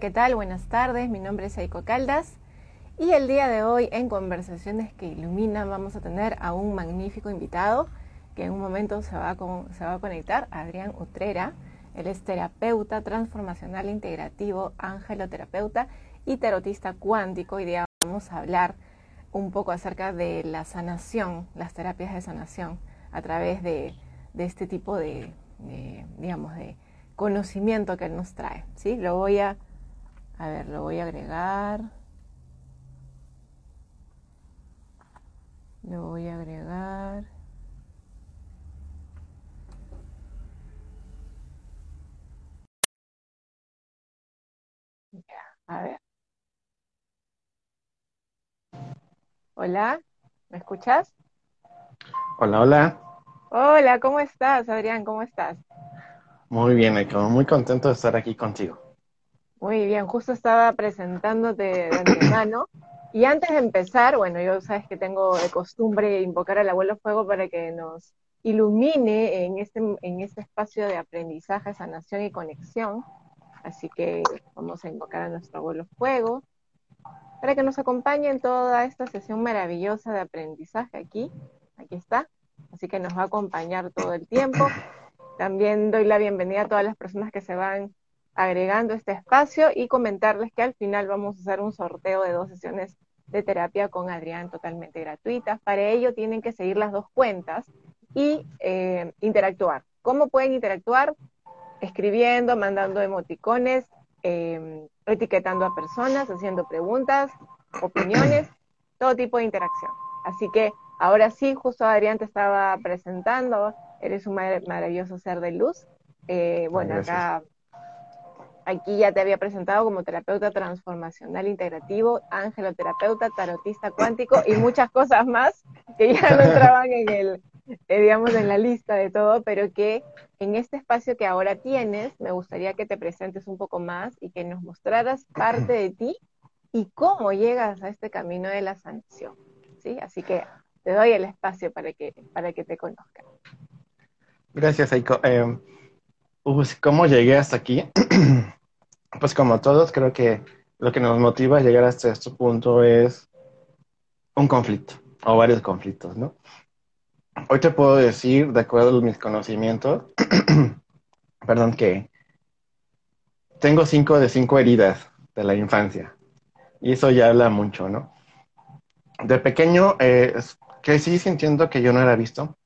¿qué tal? Buenas tardes, mi nombre es Aiko Caldas y el día de hoy en Conversaciones que Iluminan vamos a tener a un magnífico invitado que en un momento se va, se va a conectar, Adrián Utrera. Él es terapeuta transformacional integrativo, angeloterapeuta y tarotista cuántico. Hoy día vamos a hablar un poco acerca de la sanación, las terapias de sanación a través de, este tipo de, de, digamos, de conocimiento que él nos trae. ¿sí? Lo voy a a ver, lo voy a agregar. Lo voy a agregar. Ya, a ver. Hola, ¿me escuchas? Hola, hola. Hola, ¿cómo estás, Adrián? ¿Cómo estás? Muy bien, muy contento de estar aquí contigo. Muy bien, justo estaba presentándote de antemano. Y antes de empezar, bueno, yo sabes que tengo de costumbre invocar al abuelo fuego para que nos ilumine en este, en este espacio de aprendizaje, sanación y conexión. Así que vamos a invocar a nuestro abuelo fuego para que nos acompañe en toda esta sesión maravillosa de aprendizaje aquí. Aquí está. Así que nos va a acompañar todo el tiempo. También doy la bienvenida a todas las personas que se van agregando este espacio y comentarles que al final vamos a hacer un sorteo de dos sesiones de terapia con Adrián totalmente gratuitas. Para ello tienen que seguir las dos cuentas y eh, interactuar. ¿Cómo pueden interactuar? Escribiendo, mandando emoticones, em, etiquetando a personas, haciendo preguntas, opiniones, todo tipo de interacción. Así que ahora sí, justo Adrián te estaba presentando, eres un maravilloso ser de luz. Eh, bueno, acá Aquí ya te había presentado como terapeuta transformacional integrativo, angeloterapeuta, tarotista cuántico y muchas cosas más que ya no entraban en el, eh, digamos, en la lista de todo, pero que en este espacio que ahora tienes, me gustaría que te presentes un poco más y que nos mostraras parte de ti y cómo llegas a este camino de la sanación. ¿sí? Así que te doy el espacio para que, para que te conozcan. Gracias, Aiko. Eh, ¿Cómo llegué hasta aquí? pues como todos, creo que lo que nos motiva a llegar hasta este punto es un conflicto o varios conflictos, ¿no? Hoy te puedo decir, de acuerdo a mis conocimientos, perdón, que tengo cinco de cinco heridas de la infancia. Y eso ya habla mucho, ¿no? De pequeño eh, crecí sintiendo que yo no era visto,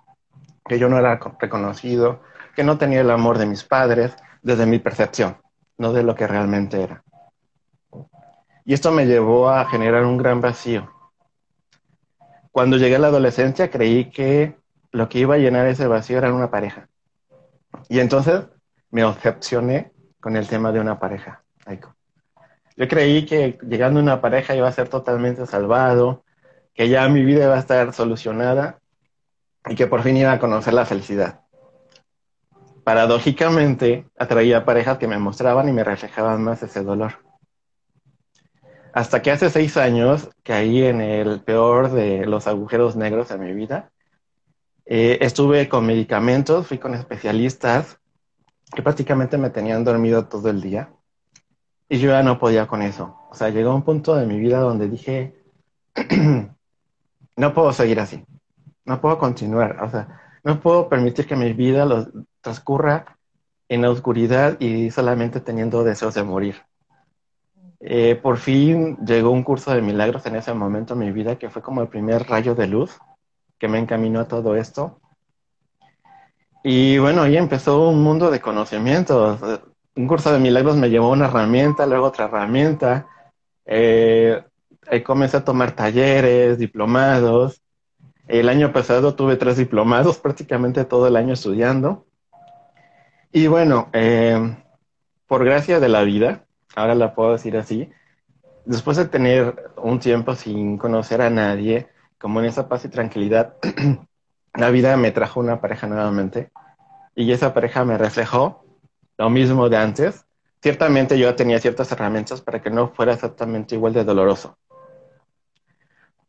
que yo no era reconocido, que no tenía el amor de mis padres desde mi percepción, no de lo que realmente era. Y esto me llevó a generar un gran vacío. Cuando llegué a la adolescencia creí que lo que iba a llenar ese vacío era una pareja. Y entonces me obsesioné con el tema de una pareja. Yo creí que llegando a una pareja iba a ser totalmente salvado, que ya mi vida iba a estar solucionada y que por fin iba a conocer la felicidad paradójicamente atraía parejas que me mostraban y me reflejaban más ese dolor. Hasta que hace seis años caí en el peor de los agujeros negros de mi vida. Eh, estuve con medicamentos, fui con especialistas que prácticamente me tenían dormido todo el día y yo ya no podía con eso. O sea, llegó un punto de mi vida donde dije, no puedo seguir así, no puedo continuar. O sea, no puedo permitir que mi vida transcurra en la oscuridad y solamente teniendo deseos de morir. Eh, por fin llegó un curso de milagros en ese momento en mi vida que fue como el primer rayo de luz que me encaminó a todo esto. Y bueno, ahí empezó un mundo de conocimientos. Un curso de milagros me llevó una herramienta, luego otra herramienta. Eh, comencé a tomar talleres, diplomados, el año pasado tuve tres diplomados, prácticamente todo el año estudiando. Y bueno, eh, por gracia de la vida, ahora la puedo decir así, después de tener un tiempo sin conocer a nadie, como en esa paz y tranquilidad, la vida me trajo una pareja nuevamente y esa pareja me reflejó lo mismo de antes. Ciertamente yo tenía ciertas herramientas para que no fuera exactamente igual de doloroso.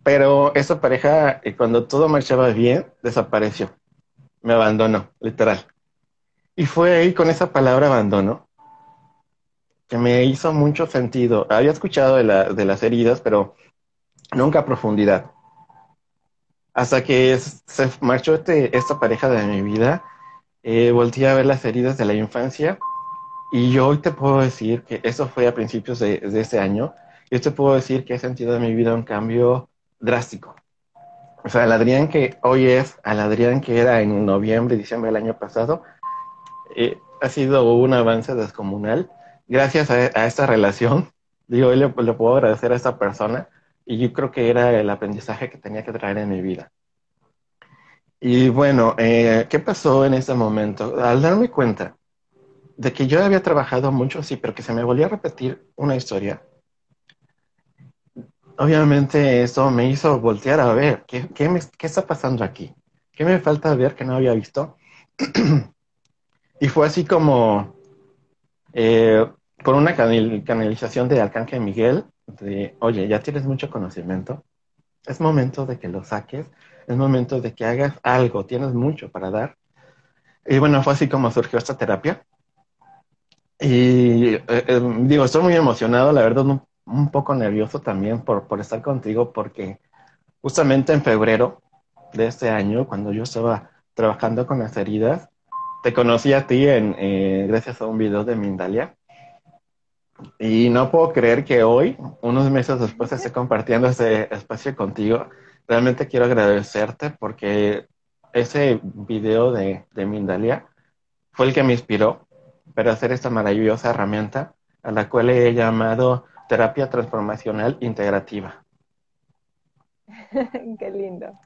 Pero esa pareja, eh, cuando todo marchaba bien, desapareció. Me abandonó, literal. Y fue ahí con esa palabra abandono que me hizo mucho sentido. Había escuchado de, la, de las heridas, pero nunca a profundidad. Hasta que se marchó este, esta pareja de mi vida, eh, volteé a ver las heridas de la infancia y yo hoy te puedo decir que eso fue a principios de, de este año. Yo te puedo decir que he sentido en mi vida un cambio drástico. O sea, el Adrián que hoy es, al Adrián que era en noviembre, diciembre del año pasado, eh, ha sido un avance descomunal. Gracias a, esta relación, digo, le, le, puedo agradecer a esta persona y yo creo que era el aprendizaje que tenía que traer en mi vida. Y bueno, eh, ¿qué pasó en ese momento? Al darme cuenta de que yo había trabajado mucho, sí, pero que se me volvía a repetir una historia, obviamente eso me hizo voltear a ver qué, qué, qué está pasando aquí, qué me falta ver que no había visto. y fue así como, eh, por una canalización de Arcángel Miguel, de, oye, ya tienes mucho conocimiento, es momento de que lo saques, es momento de que hagas algo, tienes mucho para dar. Y bueno, fue así como surgió esta terapia. Y eh, eh, digo, estoy muy emocionado, la verdad, no, un poco nervioso también por, por estar contigo porque justamente en febrero de este año, cuando yo estaba trabajando con las heridas, te conocí a ti en, eh, gracias a un video de Mindalia. Y no puedo creer que hoy, unos meses después, esté compartiendo ese espacio contigo. Realmente quiero agradecerte porque ese video de, de Mindalia fue el que me inspiró para hacer esta maravillosa herramienta a la cual he llamado terapia transformacional integrativa. Qué lindo,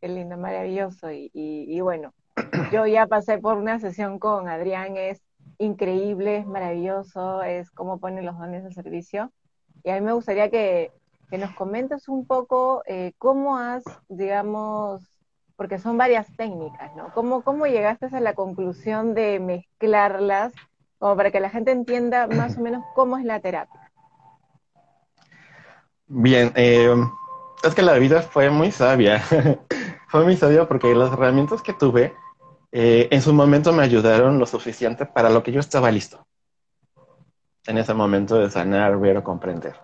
qué lindo, maravilloso. Y, bueno, yo ya pasé por una sesión con Adrián, es increíble, es maravilloso, es cómo pone los dones de servicio. Y a mí me gustaría que, nos comentes un poco eh, cómo has, digamos, porque son varias técnicas, ¿no? ¿Cómo, ¿Cómo llegaste a la conclusión de mezclarlas, como para que la gente entienda más o menos cómo es la terapia? Bien, eh, es que la vida fue muy sabia. fue muy sabia porque las herramientas que tuve eh, en su momento me ayudaron lo suficiente para lo que yo estaba listo. En ese momento de sanar, ver o comprender.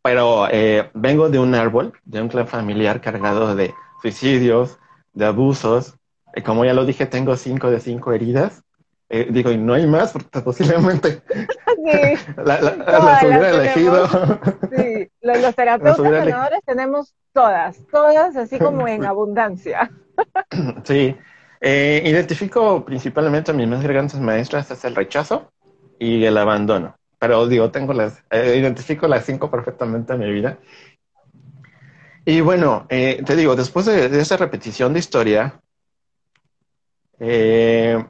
Pero eh, vengo de un árbol, de un clan familiar cargado de suicidios, de abusos. como ya lo dije, tengo cinco de cinco heridas. Eh, digo, y no hay más, porque posiblemente sí. la, la, hubiera elegido. Sí, los, terapeutas sanadores tenemos todas, todas así como en abundancia. sí, eh, identifico principalmente a mis más grandes maestras es el rechazo y el abandono. Pero digo, tengo las, eh, identifico las cinco perfectamente en mi vida. Y bueno, te digo, después de, de esa repetición de historia, eh,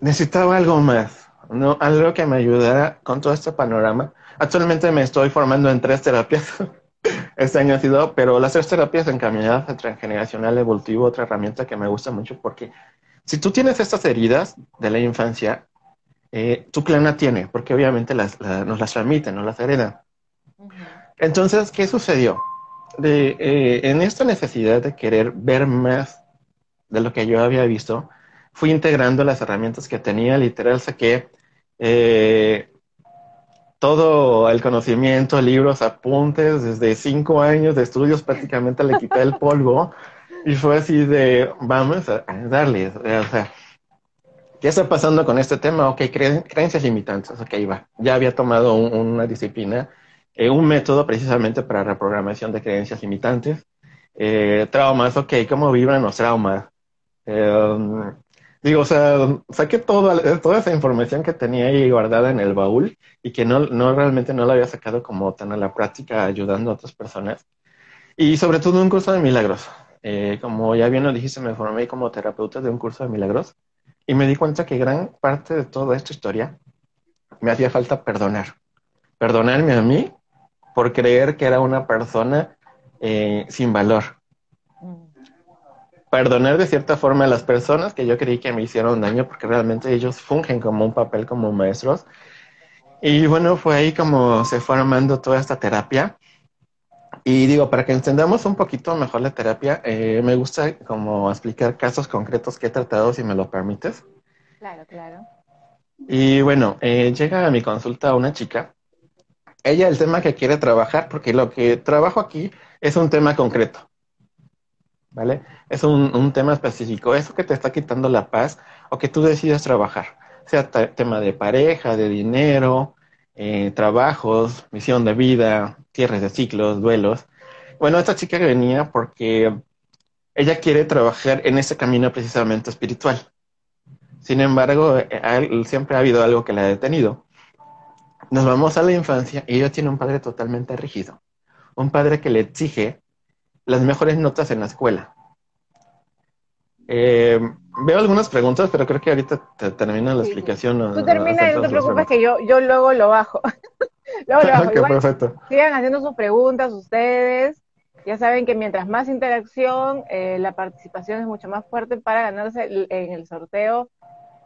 necesitaba algo más, ¿no? Algo que me ayudara con todo este panorama. Actualmente me estoy formando en tres terapias. este año ha sido, pero las tres terapias encaminadas a transgeneracional evolutivo, otra herramienta que me gusta mucho porque si tú tienes estas heridas de la infancia, eh, tu clan tiene, porque obviamente las, nos las transmiten, nos las heredan. Entonces, ¿qué sucedió? De, eh, en esta necesidad de querer ver más de lo que yo había visto, fui integrando las herramientas que tenía, literal saqué eh, todo el conocimiento, libros, apuntes, desde cinco años de estudios prácticamente le quité el polvo y fue así de, vamos a darle, o sea, ¿qué está pasando con este tema? Ok, creencias limitantes, ok, va, ya había tomado una disciplina, eh, un método precisamente para reprogramación de creencias limitantes, eh, traumas, ok, ¿cómo vibran los traumas? Eh, Digo, o sea, saqué toda, toda esa información que tenía ahí guardada en el baúl y que no, no realmente no la había sacado como tan a la práctica ayudando a otras personas. Y sobre todo un curso de milagros. Eh, como ya bien lo dijiste, me formé como terapeuta de un curso de milagros y me di cuenta que gran parte de toda esta historia me hacía falta perdonar. Perdonarme a mí por creer que era una persona eh, sin valor perdonar de cierta forma a las personas que yo creí que me hicieron daño, porque realmente ellos fungen como un papel como maestros. Y bueno, fue ahí como se fue armando toda esta terapia. Y digo, para que entendamos un poquito mejor la terapia, eh, me gusta como explicar casos concretos que he tratado, si me lo permites. Claro, claro. Y bueno, eh, llega a mi consulta una chica. Ella el tema que quiere trabajar, porque lo que trabajo aquí es un tema concreto. ¿Vale? Es un, tema específico. Eso que te está quitando la paz o que tú decides trabajar. Sea tema de pareja, de dinero, eh, trabajos, misión de vida, cierres de ciclos, duelos. Bueno, esta chica venía porque ella quiere trabajar en ese camino precisamente espiritual. Sin embargo, siempre ha habido algo que la ha detenido. Nos vamos a la infancia y ella tiene un padre totalmente rígido. Un padre que le exige las mejores notas en la escuela. Eh, veo algunas preguntas, pero creo que ahorita te termina la explicación. Tú termina, no te preocupes que yo, yo luego lo bajo. luego lo bajo. perfecto. Sigan haciendo sus preguntas ustedes. Ya saben que mientras más interacción, eh, la participación es mucho más fuerte para ganarse en el sorteo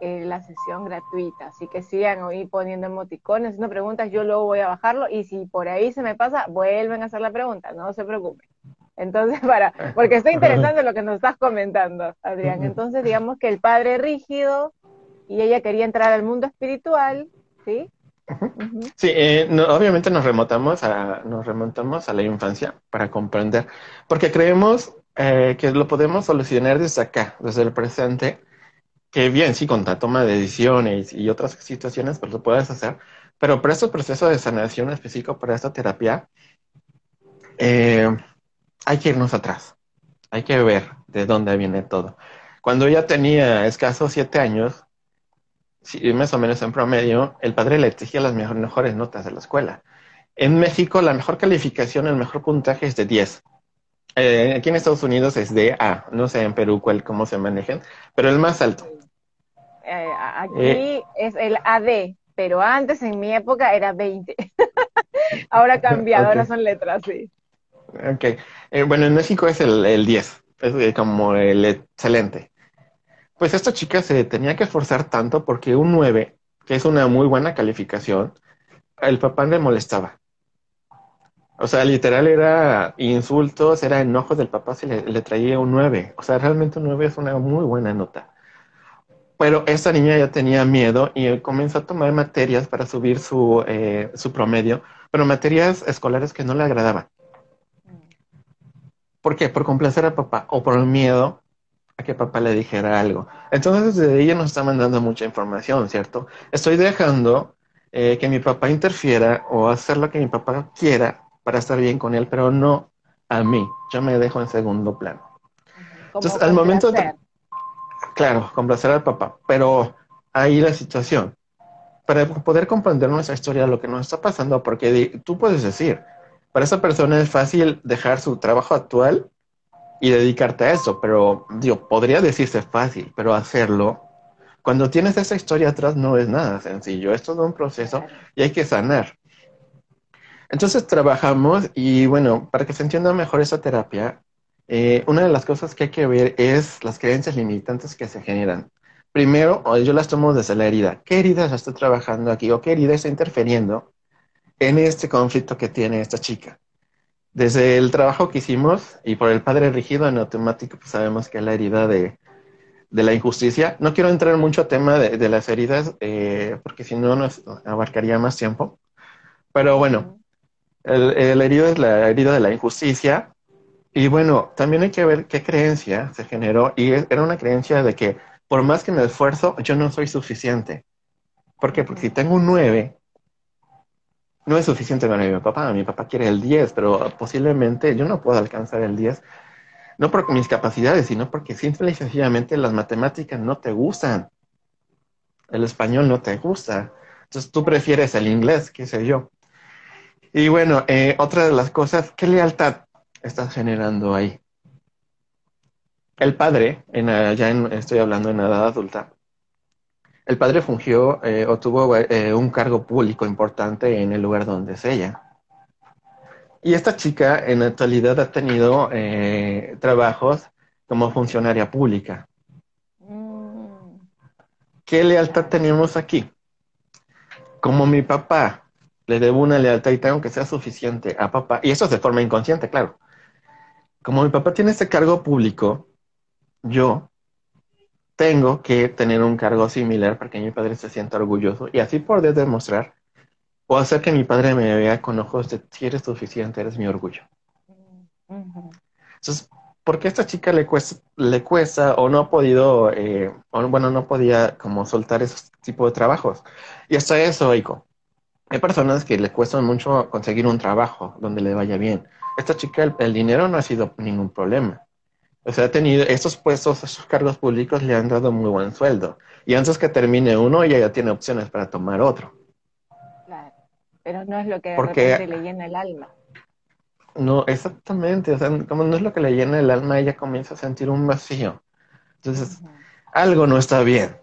eh, la sesión gratuita. Así que sigan ahí poniendo emoticones, haciendo preguntas, yo luego voy a bajarlo y si por ahí se me pasa, vuelven a hacer la pregunta, no se preocupen. Entonces, para, porque está interesante lo que nos estás comentando, Adrián. Entonces, digamos que el padre rígido y ella quería entrar al mundo espiritual, ¿sí? Sí, eh, obviamente nos remontamos a, nos remontamos a la infancia para comprender, porque creemos eh, que lo podemos solucionar desde acá, desde el presente, que bien, sí, con la toma de decisiones y otras situaciones, pues lo puedes hacer, pero para este proceso de sanación específico, para esta terapia, eh, hay que irnos atrás, hay que ver de dónde viene todo. Cuando ella tenía escasos siete años, más o menos en promedio, el padre le exigía las mejores notas de la escuela. En México, la mejor calificación, el mejor puntaje es de 10. Eh, aquí en Estados Unidos es de A. No sé en Perú cuál, cómo se manejan, pero el más alto. Eh, aquí eh. es el AD, pero antes en mi época era 20. ahora ha cambiado, ahora son letras, sí. Ok. Bueno, en México es el, el 10, es como el excelente. Pues esta chica se tenía que esforzar tanto porque un 9, que es una muy buena calificación, el papá le molestaba. O sea, literal era insultos, era enojos del papá si le, traía un 9. O sea, realmente un 9 es una muy buena nota. Pero esta niña ya tenía miedo y comenzó a tomar materias para subir su, eh, su promedio, pero materias escolares que no le agradaban. ¿Por qué? Por complacer a papá o por el miedo a que papá le dijera algo. Entonces, desde ella nos está mandando mucha información, ¿cierto? Estoy dejando eh, que mi papá interfiera o hacer lo que mi papá quiera para estar bien con él, pero no a mí. Yo me dejo en segundo plano. Entonces, al momento de... Claro, complacer al papá, pero ahí la situación. Para poder comprender nuestra historia, lo que nos está pasando, porque tú puedes decir, para esa persona es fácil dejar su trabajo actual y dedicarte a eso, pero digo, podría decirse fácil, pero hacerlo, cuando tienes esa historia atrás no es nada sencillo, es todo un proceso y hay que sanar. Entonces trabajamos y bueno, para que se entienda mejor esa terapia, eh, una de las cosas que hay que ver es las creencias limitantes que se generan. Primero, yo las tomo desde la herida. ¿Qué herida ya está trabajando aquí o qué herida está interfiriendo en este conflicto que tiene esta chica? Desde el trabajo que hicimos y por el padre rígido en automático, pues sabemos que la herida de, la injusticia. No quiero entrar mucho a tema de, las heridas, eh, porque si no nos abarcaría más tiempo. Pero bueno, el, el herido es la herida de la injusticia. Y bueno, también hay que ver qué creencia se generó. Y era una creencia de que por más que me esfuerzo, yo no soy suficiente. ¿Por qué? Porque si tengo un 9, no es suficiente para mi papá. Mi papá quiere el 10, pero posiblemente yo no puedo alcanzar el 10. No por mis capacidades, sino porque simple y sencillamente las matemáticas no te gustan. El español no te gusta. Entonces tú prefieres el inglés, qué sé yo. Y bueno, eh, otra de las cosas, ¿qué lealtad estás generando ahí? El padre, en, ya estoy hablando en edad adulta, el padre fungió eh, o tuvo eh, un cargo público importante en el lugar donde es ella. Y esta chica en la actualidad ha tenido eh, trabajos como funcionaria pública. Mm. ¿Qué lealtad tenemos aquí? Como mi papá le debo una lealtad y tengo que ser suficiente a papá, y eso es de forma inconsciente, claro. Como mi papá tiene este cargo público, yo tengo que tener un cargo similar para que mi padre se sienta orgulloso y así poder demostrar o hacer que mi padre me vea con ojos de si eres suficiente, eres mi orgullo. Entonces, ¿por qué a esta chica le cuesta, le cuesta o no ha podido, eh, bueno, no podía como soltar ese tipo de trabajos? Y hasta eso, Eiko. Hay personas que le cuesta mucho conseguir un trabajo donde le vaya bien. Esta chica, el, dinero no ha sido ningún problema. O sea, ha tenido estos puestos, estos cargos públicos le han dado muy buen sueldo. Y antes que termine uno, ella ya tiene opciones para tomar otro. Claro, pero no es lo que de Porque, le llena el alma. No, exactamente. O sea, como no es lo que le llena el alma, ella comienza a sentir un vacío. Entonces, algo no está bien.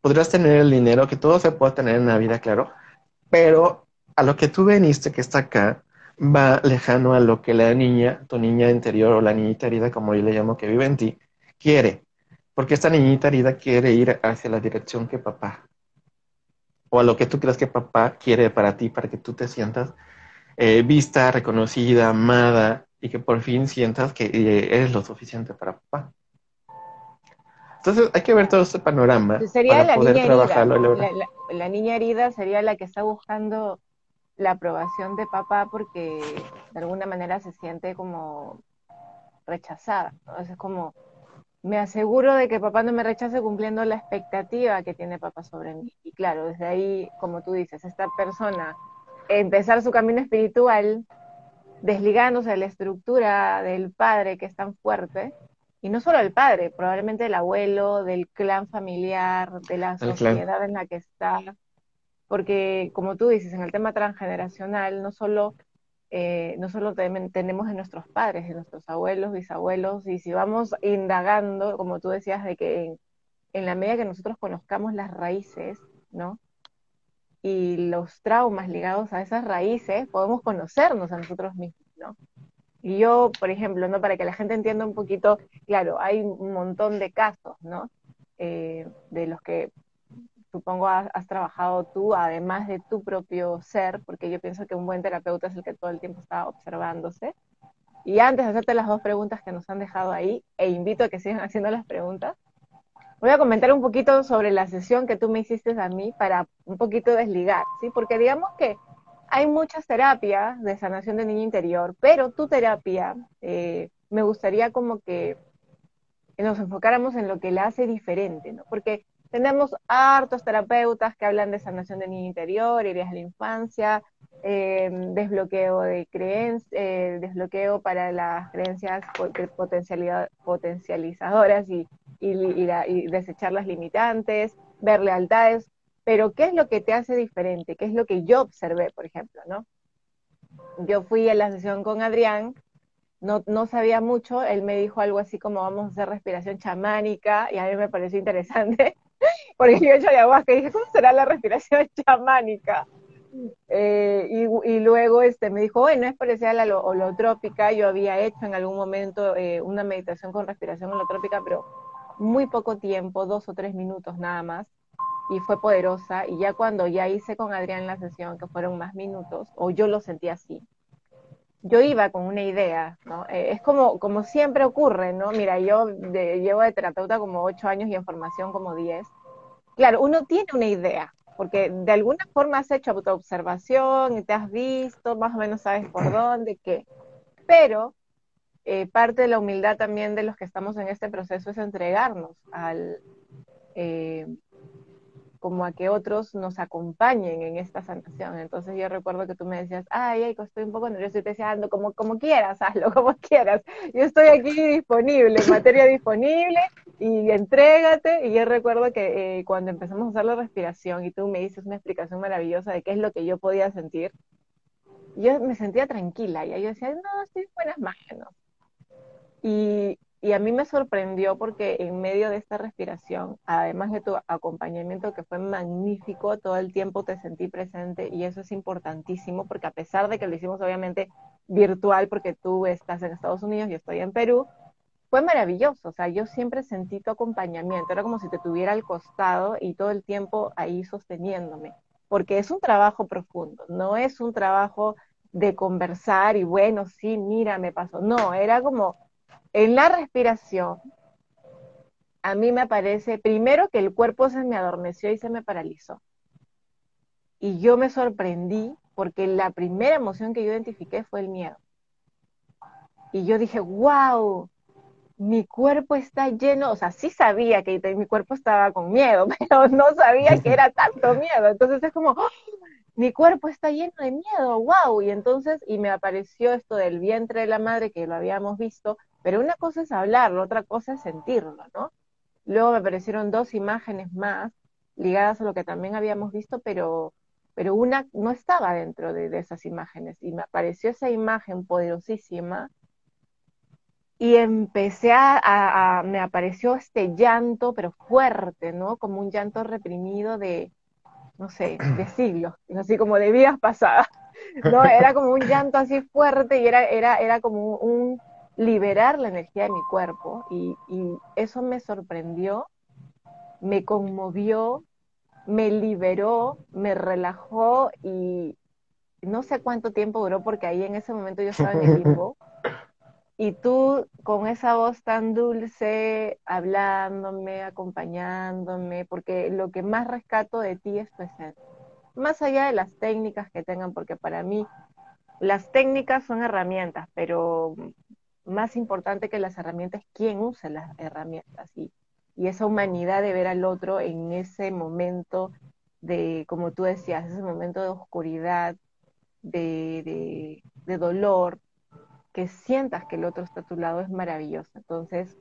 Podrás tener el dinero que todo se puede tener en la vida, claro, pero a lo que tú veniste, que está acá, va lejano a lo que la niña, tu niña interior o la niñita herida, como yo le llamo, que vive en ti, quiere. Porque esta niñita herida quiere ir hacia la dirección que papá, o a lo que tú crees que papá quiere para ti, para que tú te sientas eh, vista, reconocida, amada, y que por fin sientas que eh, eres lo suficiente para papá. Entonces hay que ver todo este panorama sería para poder trabajarlo. La, niña herida sería la que está buscando la aprobación de papá porque de alguna manera se siente como rechazada. Es como, me aseguro de que papá no me rechace cumpliendo la expectativa que tiene papá sobre mí. Y claro, desde ahí, como tú dices, esta persona empezar su camino espiritual desligándose de la estructura del padre que es tan fuerte, y no solo el padre, probablemente el abuelo, del clan familiar, de la sociedad en la que está, porque como tú dices, en el tema transgeneracional, no solo, eh, no solo tenemos en nuestros padres, en nuestros abuelos, bisabuelos, y si vamos indagando, como tú decías, de que en, en la medida que nosotros conozcamos las raíces, ¿no? Y los traumas ligados a esas raíces, podemos conocernos a nosotros mismos, ¿no? Y yo, por ejemplo, ¿no? Para que la gente entienda un poquito, claro, hay un montón de casos, ¿no? Eh, de los que supongo has, trabajado tú, además de tu propio ser, porque yo pienso que un buen terapeuta es el que todo el tiempo está observándose. Y antes de hacerte las dos preguntas que nos han dejado ahí, e invito a que sigan haciendo las preguntas, voy a comentar un poquito sobre la sesión que tú me hiciste a mí para un poquito desligar, ¿sí? Porque digamos que hay muchas terapias de sanación de niño interior, pero tu terapia eh, me gustaría como que nos enfocáramos en lo que la hace diferente, ¿no? Porque tenemos hartos terapeutas que hablan de sanación de niño interior, heridas de la infancia, eh, desbloqueo de creencias, eh, desbloqueo para las creencias potencializadoras y, y desechar las limitantes, ver lealtades, pero ¿qué es lo que te hace diferente? ¿Qué es lo que yo observé, por ejemplo, no? Yo fui a la sesión con Adrián, no, no sabía mucho, él me dijo algo así como vamos a hacer respiración chamánica, y a mí me pareció interesante, porque yo he hecho ayahuasca y dije, ¿cómo será la respiración chamánica? Eh, y, luego este, me dijo, bueno, es parecida a la holotrópica, yo había hecho en algún momento eh, una meditación con respiración holotrópica, pero muy poco tiempo, dos o tres minutos nada más y fue poderosa. Y ya cuando ya hice con Adrián la sesión, que fueron más minutos, o yo lo sentí así, yo iba con una idea, ¿no? Eh, es como, como siempre ocurre, ¿no? Mira, yo llevo de terapeuta como ocho años y en formación como diez. Claro, uno tiene una idea, porque de alguna forma has hecho autoobservación y te has visto, más o menos sabes por dónde, qué. Pero eh, parte de la humildad también de los que estamos en este proceso es entregarnos al, eh, como a que otros nos acompañen en esta sanación. Entonces yo recuerdo que tú me decías, ay, ay, estoy un poco nervioso y te decía, ando como, como quieras, hazlo como quieras. Yo estoy aquí disponible, materia disponible y entrégate. Y yo recuerdo que eh, cuando empezamos a hacer la respiración y tú me dices una explicación maravillosa de qué es lo que yo podía sentir, yo me sentía tranquila y yo decía, no, estoy en buenas manos. Y, y a mí me sorprendió porque en medio de esta respiración, además de tu acompañamiento que fue magnífico, todo el tiempo te sentí presente y eso es importantísimo porque a pesar de que lo hicimos obviamente virtual porque tú estás en Estados Unidos y estoy en Perú, fue maravilloso. O sea, yo siempre sentí tu acompañamiento, era como si te tuviera al costado y todo el tiempo ahí sosteniéndome, porque es un trabajo profundo, no es un trabajo de conversar y bueno, sí, mira, me pasó. No, era como en la respiración, a mí me parece, primero que el cuerpo se me adormeció y se me paralizó. Y yo me sorprendí porque la primera emoción que yo identifiqué fue el miedo. Y yo dije, wow, mi cuerpo está lleno, o sea, sí sabía que mi cuerpo estaba con miedo, pero no sabía que era tanto miedo. Entonces es como, ¡oh! Mi cuerpo está lleno de miedo, wow. Y entonces, y me apareció esto del vientre de la madre que lo habíamos visto, pero una cosa es hablarlo, otra cosa es sentirlo, ¿no? Luego me aparecieron dos imágenes más ligadas a lo que también habíamos visto, pero, pero una no estaba dentro de esas imágenes. Y me apareció esa imagen poderosísima y empecé a, me apareció este llanto, pero fuerte, ¿no? Como un llanto reprimido de, no sé, de siglos, así como de vidas pasadas, ¿no? Era como un llanto así fuerte y era, era, era como un liberar la energía de mi cuerpo y, eso me sorprendió, me conmovió, me liberó, me relajó y no sé cuánto tiempo duró porque ahí en ese momento yo estaba en el limbo y tú con esa voz tan dulce, hablándome, acompañándome, porque lo que más rescato de ti es tu esencia. Más allá de las técnicas que tengan, porque para mí las técnicas son herramientas, pero más importante que las herramientas es quién usa las herramientas y, y esa humanidad de ver al otro en ese momento de, como tú decías, ese momento de oscuridad, de, de, de dolor, que sientas que el otro está a tu lado es maravilloso. Entonces,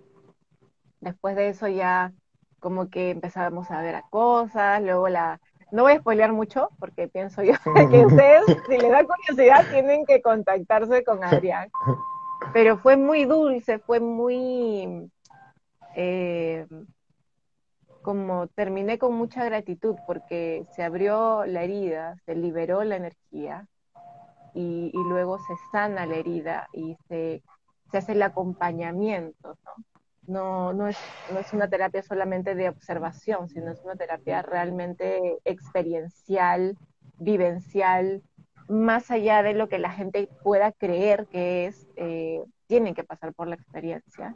después de eso ya como que empezábamos a ver a cosas, luego la... No voy a spoilear mucho porque pienso yo que ustedes, si les da curiosidad, tienen que contactarse con Adrián. Pero fue muy dulce, fue muy... Eh, como terminé con mucha gratitud porque se abrió la herida, se liberó la energía y, luego se sana la herida y se, se hace el acompañamiento, ¿no? No, no, es, no es una terapia solamente de observación, sino es una terapia realmente experiencial, vivencial, más allá de lo que la gente pueda creer que es, eh, tienen que pasar por la experiencia.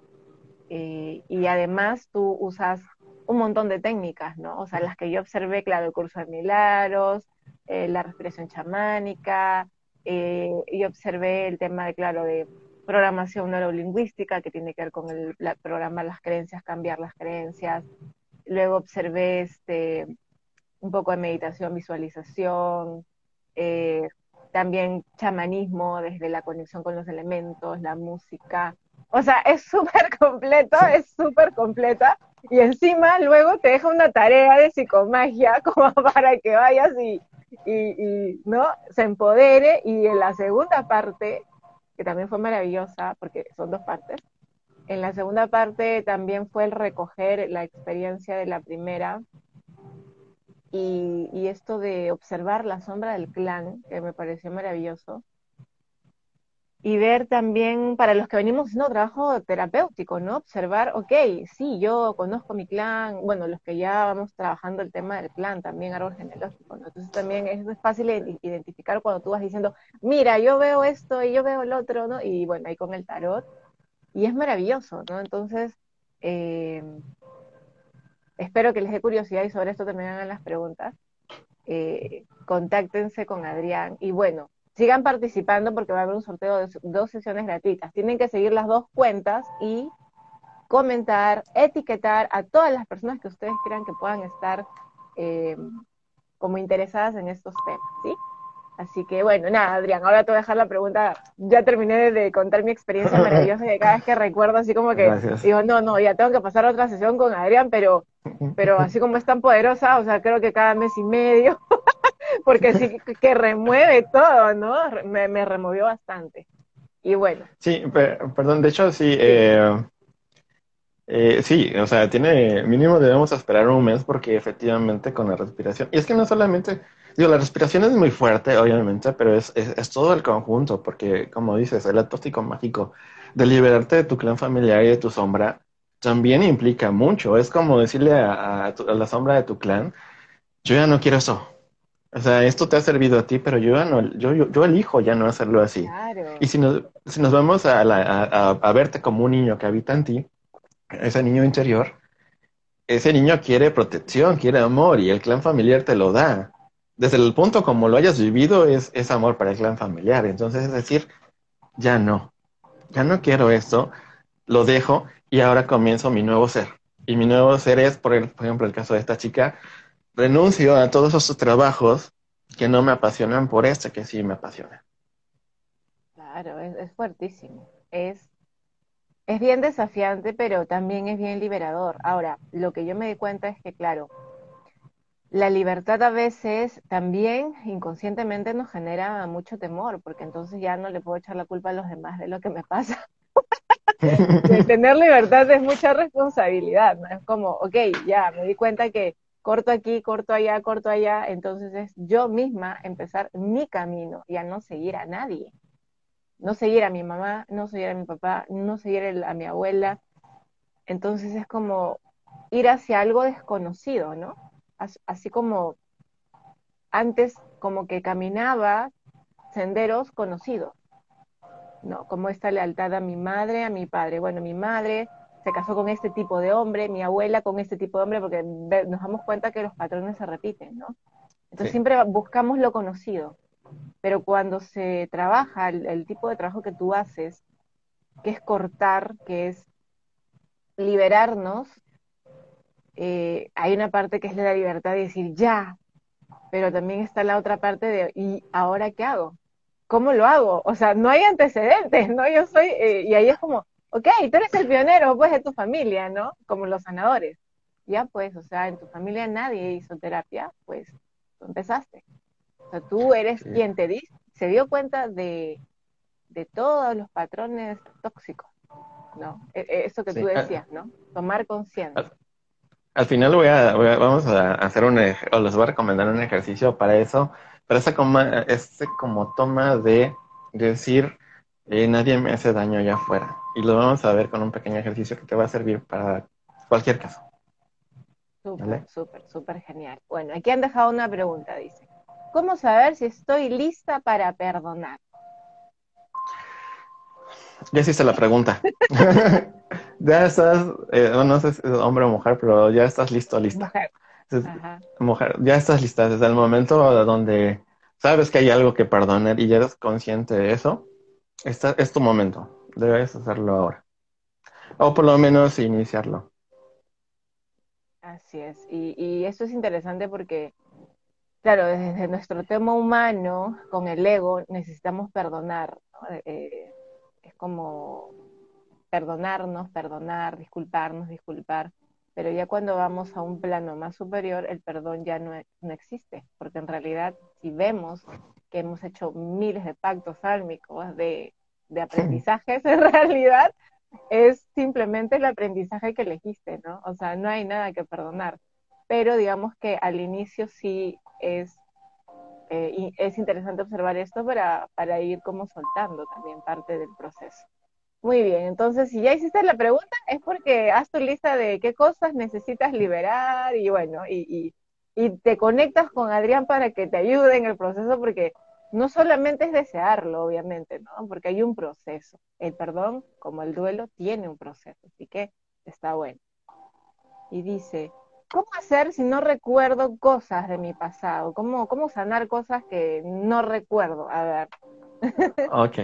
Eh, y además tú usas un montón de técnicas, ¿no? O sea, las que yo observé, claro, el curso de milagros, eh, la respiración chamánica, eh, y observé el tema de, claro, de programación neurolingüística, que tiene que ver con el programar las creencias, cambiar las creencias. Luego observé este, un poco de meditación, visualización, eh, también chamanismo desde la conexión con los elementos, la música. O sea, es súper completo, es súper completa. Y encima luego te deja una tarea de psicomagia como para que vayas y, y, ¿no? se empodere y en la segunda parte, que también fue maravillosa, porque son dos partes, en la segunda parte también fue el recoger la experiencia de la primera y, y esto de observar la sombra del clan, que me pareció maravilloso y ver también para los que venimos haciendo trabajo terapéutico, ¿no? Observar, ok, sí, yo conozco mi clan, bueno, los que ya vamos trabajando el tema del clan, también árbol genealógico, ¿no? Entonces también es, fácil identificar cuando tú vas diciendo, mira, yo veo esto y yo veo el otro, ¿no? Y bueno, ahí con el tarot, y es maravilloso, ¿no? Entonces, eh, espero que les dé curiosidad y sobre esto también las preguntas. Eh, contáctense con Adrián y bueno, sigan participando porque va a haber un sorteo de dos sesiones gratuitas. Tienen que seguir las dos cuentas y comentar, etiquetar a todas las personas que ustedes crean que puedan estar eh, como interesadas en estos temas, ¿sí? Así que bueno, nada, Adrián, ahora te voy a dejar la pregunta. Ya terminé de contar mi experiencia maravillosa y cada vez que recuerdo así como que digo, no, no, ya tengo que pasar a otra sesión con Adrián, pero, pero así como es tan poderosa, o sea, creo que cada mes y medio porque sí que remueve todo, ¿no? Me, me removió bastante. Y bueno. Sí, perdón, de hecho sí, eh, eh, sí, o sea, tiene, mínimo debemos esperar un mes porque efectivamente con la respiración, y es que no solamente, digo, la respiración es muy fuerte, obviamente, pero es, es, todo el conjunto, porque como dices, el acto mágico de liberarte de tu clan familiar y de tu sombra también implica mucho, es como decirle a la sombra de tu clan, yo ya no quiero eso, o sea, esto te ha servido a ti, pero yo, no, yo, yo, elijo ya no hacerlo así. Y si nos, si nos vamos a, a, verte como un niño que habita en ti, ese niño interior, ese niño quiere protección, quiere amor y el clan familiar te lo da. Desde el punto como lo hayas vivido es, es amor para el clan familiar. Entonces es decir, ya no, ya no quiero esto, lo dejo y ahora comienzo mi nuevo ser. Y mi nuevo ser es, por, ejemplo, el caso de esta chica, renuncio a todos esos trabajos que no me apasionan por este que sí me apasiona. Claro, es, es fuertísimo. Es es bien desafiante, pero también es bien liberador. Ahora, lo que yo me di cuenta es que, claro, la libertad a veces también inconscientemente nos genera mucho temor, porque entonces ya no le puedo echar la culpa a los demás de lo que me pasa. tener libertad es mucha responsabilidad, ¿no? Es como, ok, ya, me di cuenta que corto aquí, corto allá, corto allá, entonces es yo misma empezar mi camino y a no seguir a nadie no seguir a mi mamá, no seguir a mi papá, no seguir a mi abuela. Entonces es como ir hacia algo desconocido, ¿no? Así como antes como que caminaba senderos conocidos, ¿no? Como esta lealtad a mi madre, a mi padre. Bueno, mi madre se casó con este tipo de hombre, mi abuela con este tipo de hombre, porque nos damos cuenta que los patrones se repiten, ¿no? Entonces siempre buscamos lo conocido. Pero cuando se trabaja el, tipo de trabajo que tú haces, que es cortar, que es liberarnos, eh, hay una parte que es la libertad de decir ya, pero también está la otra parte de ¿y ahora qué hago? ¿Cómo lo hago? O sea, no hay antecedentes, ¿no? Yo soy, eh, y ahí es como, ok, tú eres el pionero, pues, de tu familia, ¿no? Como los sanadores. Ya, pues, o sea, en tu familia nadie hizo terapia, pues, tú empezaste. O sea, tú eres quien te di, se dio cuenta de, todos los patrones tóxicos, ¿no? E, e, eso que tú decías, ¿no? Tomar conciencia. Al, final voy a, vamos a hacer un, o les voy a recomendar un ejercicio para eso, para esa como, ese como toma de, decir, eh, nadie me hace daño allá afuera. Y lo vamos a ver con un pequeño ejercicio que te va a servir para cualquier caso. Súper, súper, súper genial. Bueno, aquí han dejado una pregunta, dice. ¿Cómo saber si estoy lista para perdonar? Ya hiciste la pregunta. ya estás, eh, no sé si es hombre o mujer, pero ya estás listo, lista. Mujer. mujer, ya estás lista. Desde el momento donde sabes que hay algo que perdonar y ya eres consciente de eso, esta, es tu momento. Debes hacerlo ahora. O por lo menos iniciarlo. Así es. Y, y eso es interesante porque claro, desde nuestro tema humano, con el ego, necesitamos perdonar. Eh, es como perdonarnos, perdonar, disculparnos, disculpar. Pero ya cuando vamos a un plano más superior, el perdón ya no, no existe, porque en realidad si vemos que hemos hecho miles de pactos álmicos, de, de aprendizajes, en realidad es simplemente el aprendizaje que elegiste, ¿no? O sea, no hay nada que perdonar. Pero digamos que al inicio sí es, eh, es interesante observar esto para, para ir como soltando también parte del proceso. Muy bien, entonces si ya hiciste la pregunta es porque haz tu lista de qué cosas necesitas liberar y bueno, y, y, y te conectas con Adrián para que te ayude en el proceso porque no solamente es desearlo, obviamente, ¿no? Porque hay un proceso. El perdón, como el duelo, tiene un proceso, así que está bueno. Y dice, ¿cómo hacer si no recuerdo cosas de mi pasado? ¿Cómo, cómo sanar cosas que no recuerdo? A ver. ok.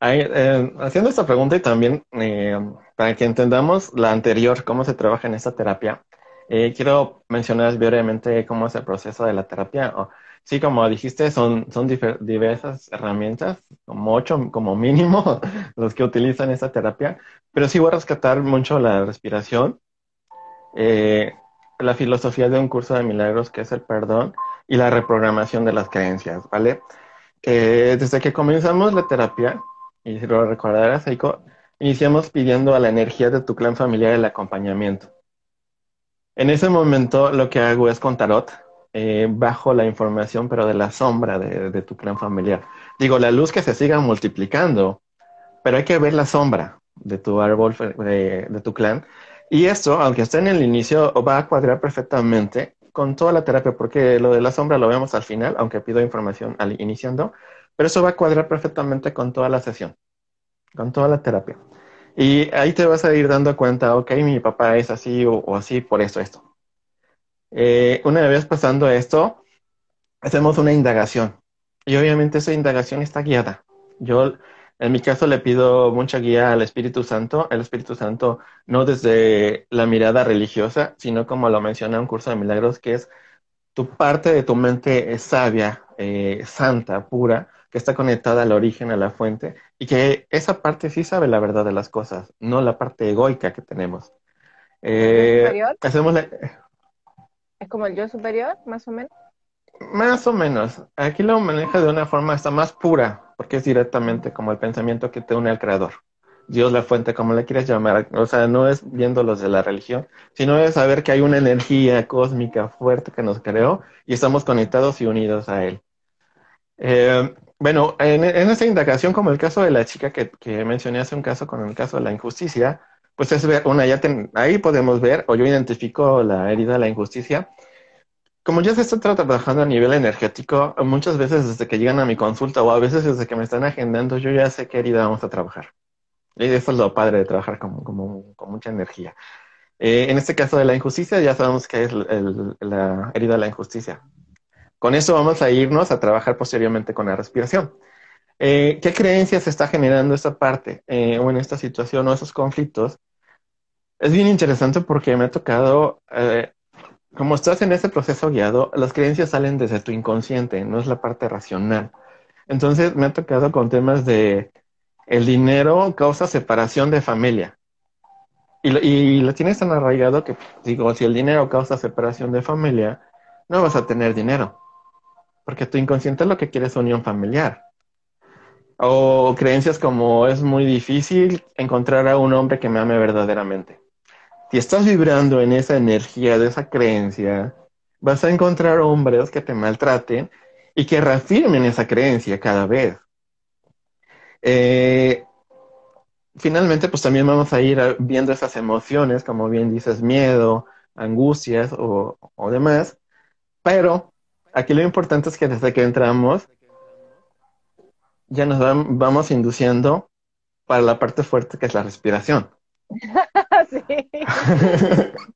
Eh, haciendo esta pregunta y también eh, para que entendamos la anterior, cómo se trabaja en esta terapia, eh, quiero mencionar brevemente cómo es el proceso de la terapia. Sí, como dijiste, son, son diversas herramientas, como ocho como mínimo, los que utilizan esta terapia, pero sí voy a rescatar mucho la respiración. Eh, la filosofía de un curso de milagros que es el perdón y la reprogramación de las creencias, ¿vale? Eh, desde que comenzamos la terapia, y si lo recordarás, Eiko, iniciamos pidiendo a la energía de tu clan familiar el acompañamiento. En ese momento lo que hago es con tarot, eh, bajo la información, pero de la sombra de, tu clan familiar. Digo, la luz que se siga multiplicando, pero hay que ver la sombra de tu árbol, de tu clan, y esto, aunque esté en el inicio, va a cuadrar perfectamente con toda la terapia, porque lo de la sombra lo vemos al final, aunque pido información al iniciando, pero eso va a cuadrar perfectamente con toda la sesión, con toda la terapia. Y ahí te vas a ir dando cuenta, ok, mi papá es así o, así por esto, esto. Eh, una vez pasando esto, hacemos una indagación. Y obviamente esa indagación está guiada. Yo, en mi caso, le pido mucha guía al Espíritu Santo. El Espíritu Santo no desde la mirada religiosa, sino como lo menciona un curso de milagros, que es tu parte de tu mente es sabia, eh, santa, pura, que está conectada al origen, a la fuente, y que esa parte sí sabe la verdad de las cosas, no la parte egoica que tenemos. Eh? Hacemos ¿Es como el yo superior, más o menos? Más o menos. Aquí lo maneja de una forma hasta más pura, porque es directamente como el pensamiento que te une al creador. Dios la fuente, como le quieras llamar. O sea, no es viendo los de la religión, sino es saber que hay una energía cósmica fuerte que nos creó y estamos conectados y unidos a Él. Eh, bueno, en, esta indagación, como el caso de la chica que, mencioné hace un caso con el caso de la injusticia, pues es ver, una, ya ahí podemos ver, o yo identifico la herida la injusticia, como ya se está trabajando a nivel energético, muchas veces desde que llegan a mi consulta o a veces desde que me están agendando, yo ya sé qué herida vamos a trabajar. Y eso es lo padre de trabajar con, con mucha energía. Eh, en este caso de la injusticia, ya sabemos que es la herida de la injusticia. Con eso vamos a irnos a trabajar posteriormente con la respiración. Eh, ¿Qué creencias está generando esta parte eh, o en esta situación o esos conflictos? Es bien interesante porque me ha tocado como estás en ese proceso guiado, las creencias salen desde tu inconsciente, no es la parte racional. Entonces me ha tocado con temas de el dinero causa separación de familia. Y lo tienes tan arraigado que digo, si el dinero causa separación de familia, no vas a tener dinero. Porque tu inconsciente lo que quiere es unión familiar. O creencias como es muy difícil encontrar a un hombre que me ame verdaderamente si estás vibrando en esa energía de esa creencia, vas a encontrar hombres que te maltraten y que reafirmen esa creencia cada vez. Eh, finalmente, pues también vamos a ir viendo esas emociones, como bien dices, miedo, angustias o, demás, pero aquí lo importante es que desde que entramos, ya nos vamos induciendo para la parte fuerte que es la respiración. sí.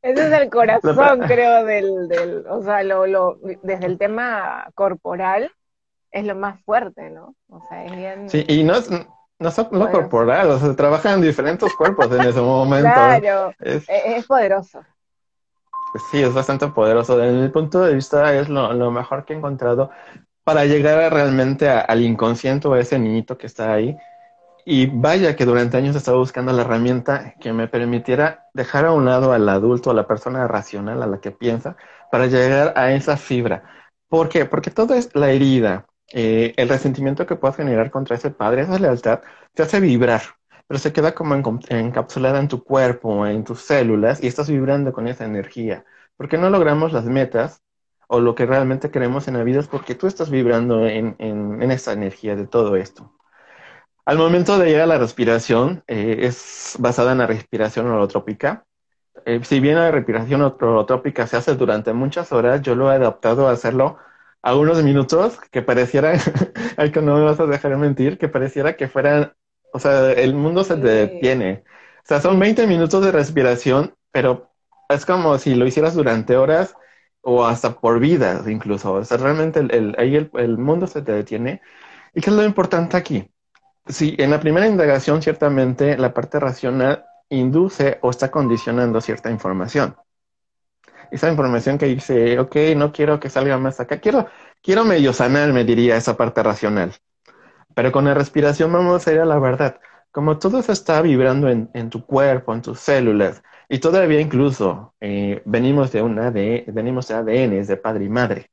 Ese es el corazón, creo, del, del o sea, lo, lo, desde el tema corporal es lo más fuerte, ¿no? O sea, es bien... Sí, y no es, no solo corporal, o sea, trabajan en diferentes cuerpos en ese momento. Claro, es, es, poderoso. Sí, es bastante poderoso. Desde mi punto de vista es lo, lo mejor que he encontrado para llegar realmente al inconsciente o a ese niñito que está ahí y vaya que durante años estaba buscando la herramienta que me permitiera dejar a un lado al adulto, a la persona racional, a la que piensa, para llegar a esa fibra. ¿Por qué? Porque toda es la herida, eh, el resentimiento que puedas generar contra ese padre, esa lealtad, te hace vibrar, pero se queda como encapsulada en tu cuerpo, en tus células, y estás vibrando con esa energía. Porque no logramos las metas o lo que realmente queremos en la vida es porque tú estás vibrando en, en esa energía de todo esto. Al momento de llegar a la respiración, eh, es basada en la respiración holotrópica. Eh, si bien la respiración holotrópica se hace durante muchas horas, yo lo he adaptado a hacerlo a unos minutos que pareciera, ay, que no me vas a dejar mentir, que pareciera que fueran, o sea, el mundo se detiene. O sea, son 20 minutos de respiración, pero es como si lo hicieras durante horas o hasta por vidas incluso. O sea, realmente el, ahí el, el mundo se te detiene. ¿Y qué es lo importante aquí? Sí, en la primera indagación ciertamente la parte racional induce o está condicionando cierta información. Esa información que dice, ok, no quiero que salga más acá, quiero, quiero medio sanar, me diría esa parte racional. Pero con la respiración vamos a ir a la verdad. Como todo eso está vibrando en, tu cuerpo, en tus células, y todavía incluso eh, venimos de una de, venimos de ADN, de padre y madre.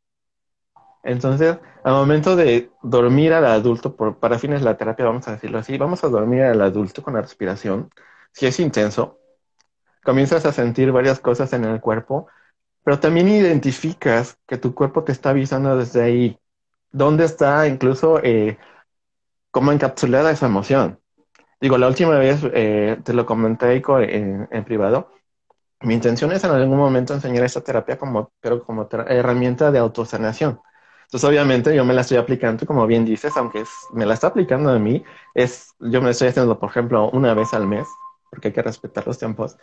Entonces, al momento de dormir al adulto, por, para fines de la terapia, vamos a decirlo así, vamos a dormir al adulto con la respiración. Si es intenso, comienzas a sentir varias cosas en el cuerpo, pero también identificas que tu cuerpo te está avisando desde ahí, dónde está incluso eh, cómo encapsulada esa emoción. Digo, la última vez eh, te lo comenté en, en, privado. Mi intención es en algún momento enseñar esta terapia como, pero como herramienta de autosanación. Entonces, obviamente, yo me la estoy aplicando, como bien dices, aunque me la está aplicando a mí, es, yo me estoy haciendo, por ejemplo, una vez al mes, porque hay que respetar los tiempos.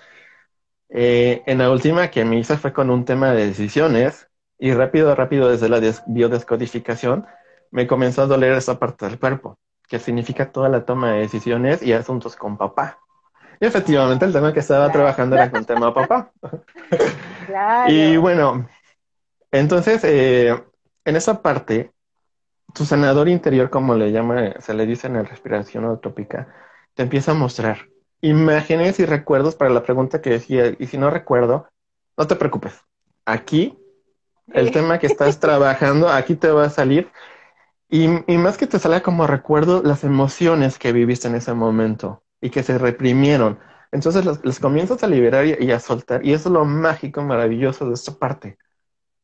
Eh, en la última que me hice fue con un tema de decisiones y rápido, rápido desde la biodescodificación me comenzó a doler esa parte del cuerpo, que significa toda la toma de decisiones y asuntos con papá. Y efectivamente el tema que estaba trabajando era con tema papá. Y bueno, entonces eh, en esa parte, tu sanador interior, como le llama, se le dice en la respiración autópica, te empieza a mostrar imágenes y recuerdos para la pregunta que decía, y si no recuerdo, no te preocupes. Aquí, el tema que estás trabajando, aquí te va a salir. Y, más que te salga como recuerdo, las emociones que viviste en ese momento y que se reprimieron. Entonces los, comienzas a liberar y, a soltar. Y eso es lo mágico, maravilloso de esta parte.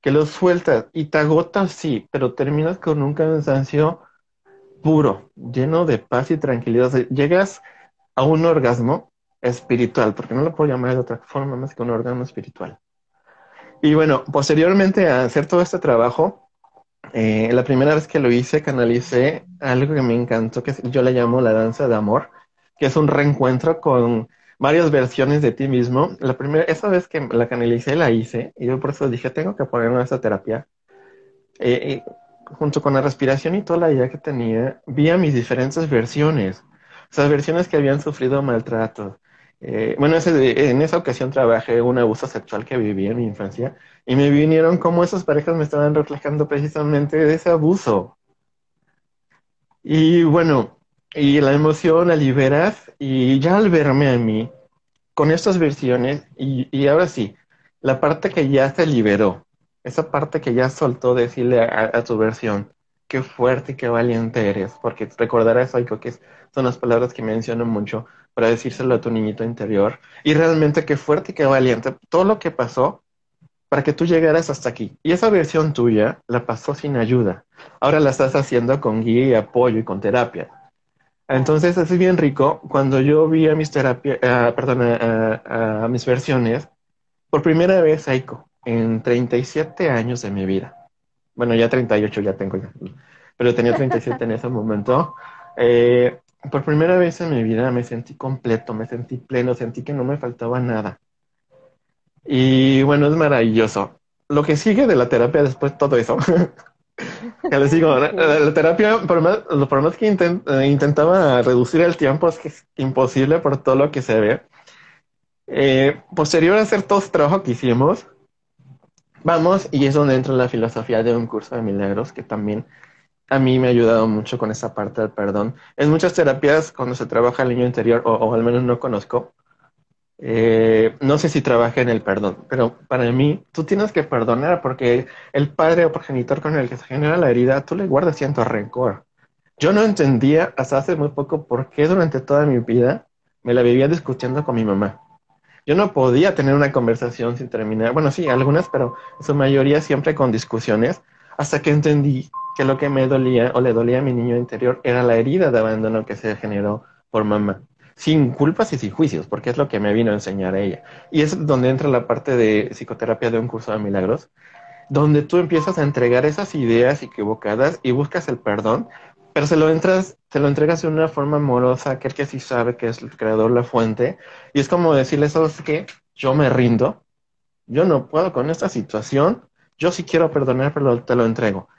Que lo sueltas y te agotas, sí, pero terminas con un cansancio puro, lleno de paz y tranquilidad. llegas a un orgasmo espiritual, porque no lo puedo llamar de otra forma más que un orgasmo espiritual. Y bueno, posteriormente a hacer todo este trabajo, eh, la primera vez que lo hice, canalicé algo que me encantó, que yo le llamo la danza de amor, que es un reencuentro con varias versiones de ti mismo. La primera, esa vez que la canalicé, la hice, y yo por eso dije, tengo que ponerme a esa terapia. Eh, junto con la respiración y toda la idea que tenía, vi a mis diferentes versiones esas versiones que habían sufrido maltrato. Eh, bueno, en esa ocasión trabajé un abuso sexual que viví en mi infancia y me vinieron como esas parejas me estaban reflejando precisamente de ese abuso. Y bueno, y la emoción la liberas y ya al verme a mí con estas versiones y, ahora sí, la parte que ya se liberó, esa parte que ya soltó decirle a, tu versión, qué fuerte y qué valiente eres, porque recordarás algo que son las palabras que menciono mucho para decírselo a tu niñito interior. Y realmente qué fuerte y qué valiente todo lo que pasó para que tú llegaras hasta aquí. Y esa versión tuya la pasó sin ayuda. Ahora la estás haciendo con guía y apoyo y con terapia. Entonces es bien rico cuando yo vi a mis terapias, uh, perdón, a, mis versiones, por primera vez, Aiko, en 37 años de mi vida. Bueno, ya 38 ya tengo ya, pero tenía 37 en ese momento. Eh, por primera vez en mi vida me sentí completo, me sentí pleno, sentí que no me faltaba nada. Y bueno, es maravilloso. Lo que sigue de la terapia después todo eso. ya les digo, la, terapia, por más, por más que eh, intentaba reducir el tiempo, es que es imposible por todo lo que se ve. Eh, posterior a hacer todo este trabajo que hicimos, vamos, y es donde entra la filosofía de un curso de milagros, que también a mí me ha ayudado mucho con esa parte del perdón. En muchas terapias, cuando se trabaja el niño interior, o, al menos no conozco, eh, no sé si trabaja en el perdón, pero para mí, tú tienes que perdonar porque el padre o progenitor con el que se genera la herida, tú le guardas cierto rencor. Yo no entendía hasta hace muy poco por qué durante toda mi vida me la vivía discutiendo con mi mamá. Yo no podía tener una conversación sin terminar. Bueno, sí, algunas, pero en su mayoría siempre con discusiones, hasta que entendí que lo que me dolía o le dolía a mi niño interior era la herida de abandono que se generó por mamá, sin culpas y sin juicios, porque es lo que me vino a enseñar a ella. Y es donde entra la parte de psicoterapia de un curso de milagros, donde tú empiezas a entregar esas ideas equivocadas y buscas el perdón, pero se lo entras, te lo entregas de una forma amorosa, aquel que sí sabe que es el creador, la fuente, y es como decirle, ¿sabes qué? Yo me rindo, yo no puedo con esta situación, yo sí quiero perdonar, pero te lo entrego.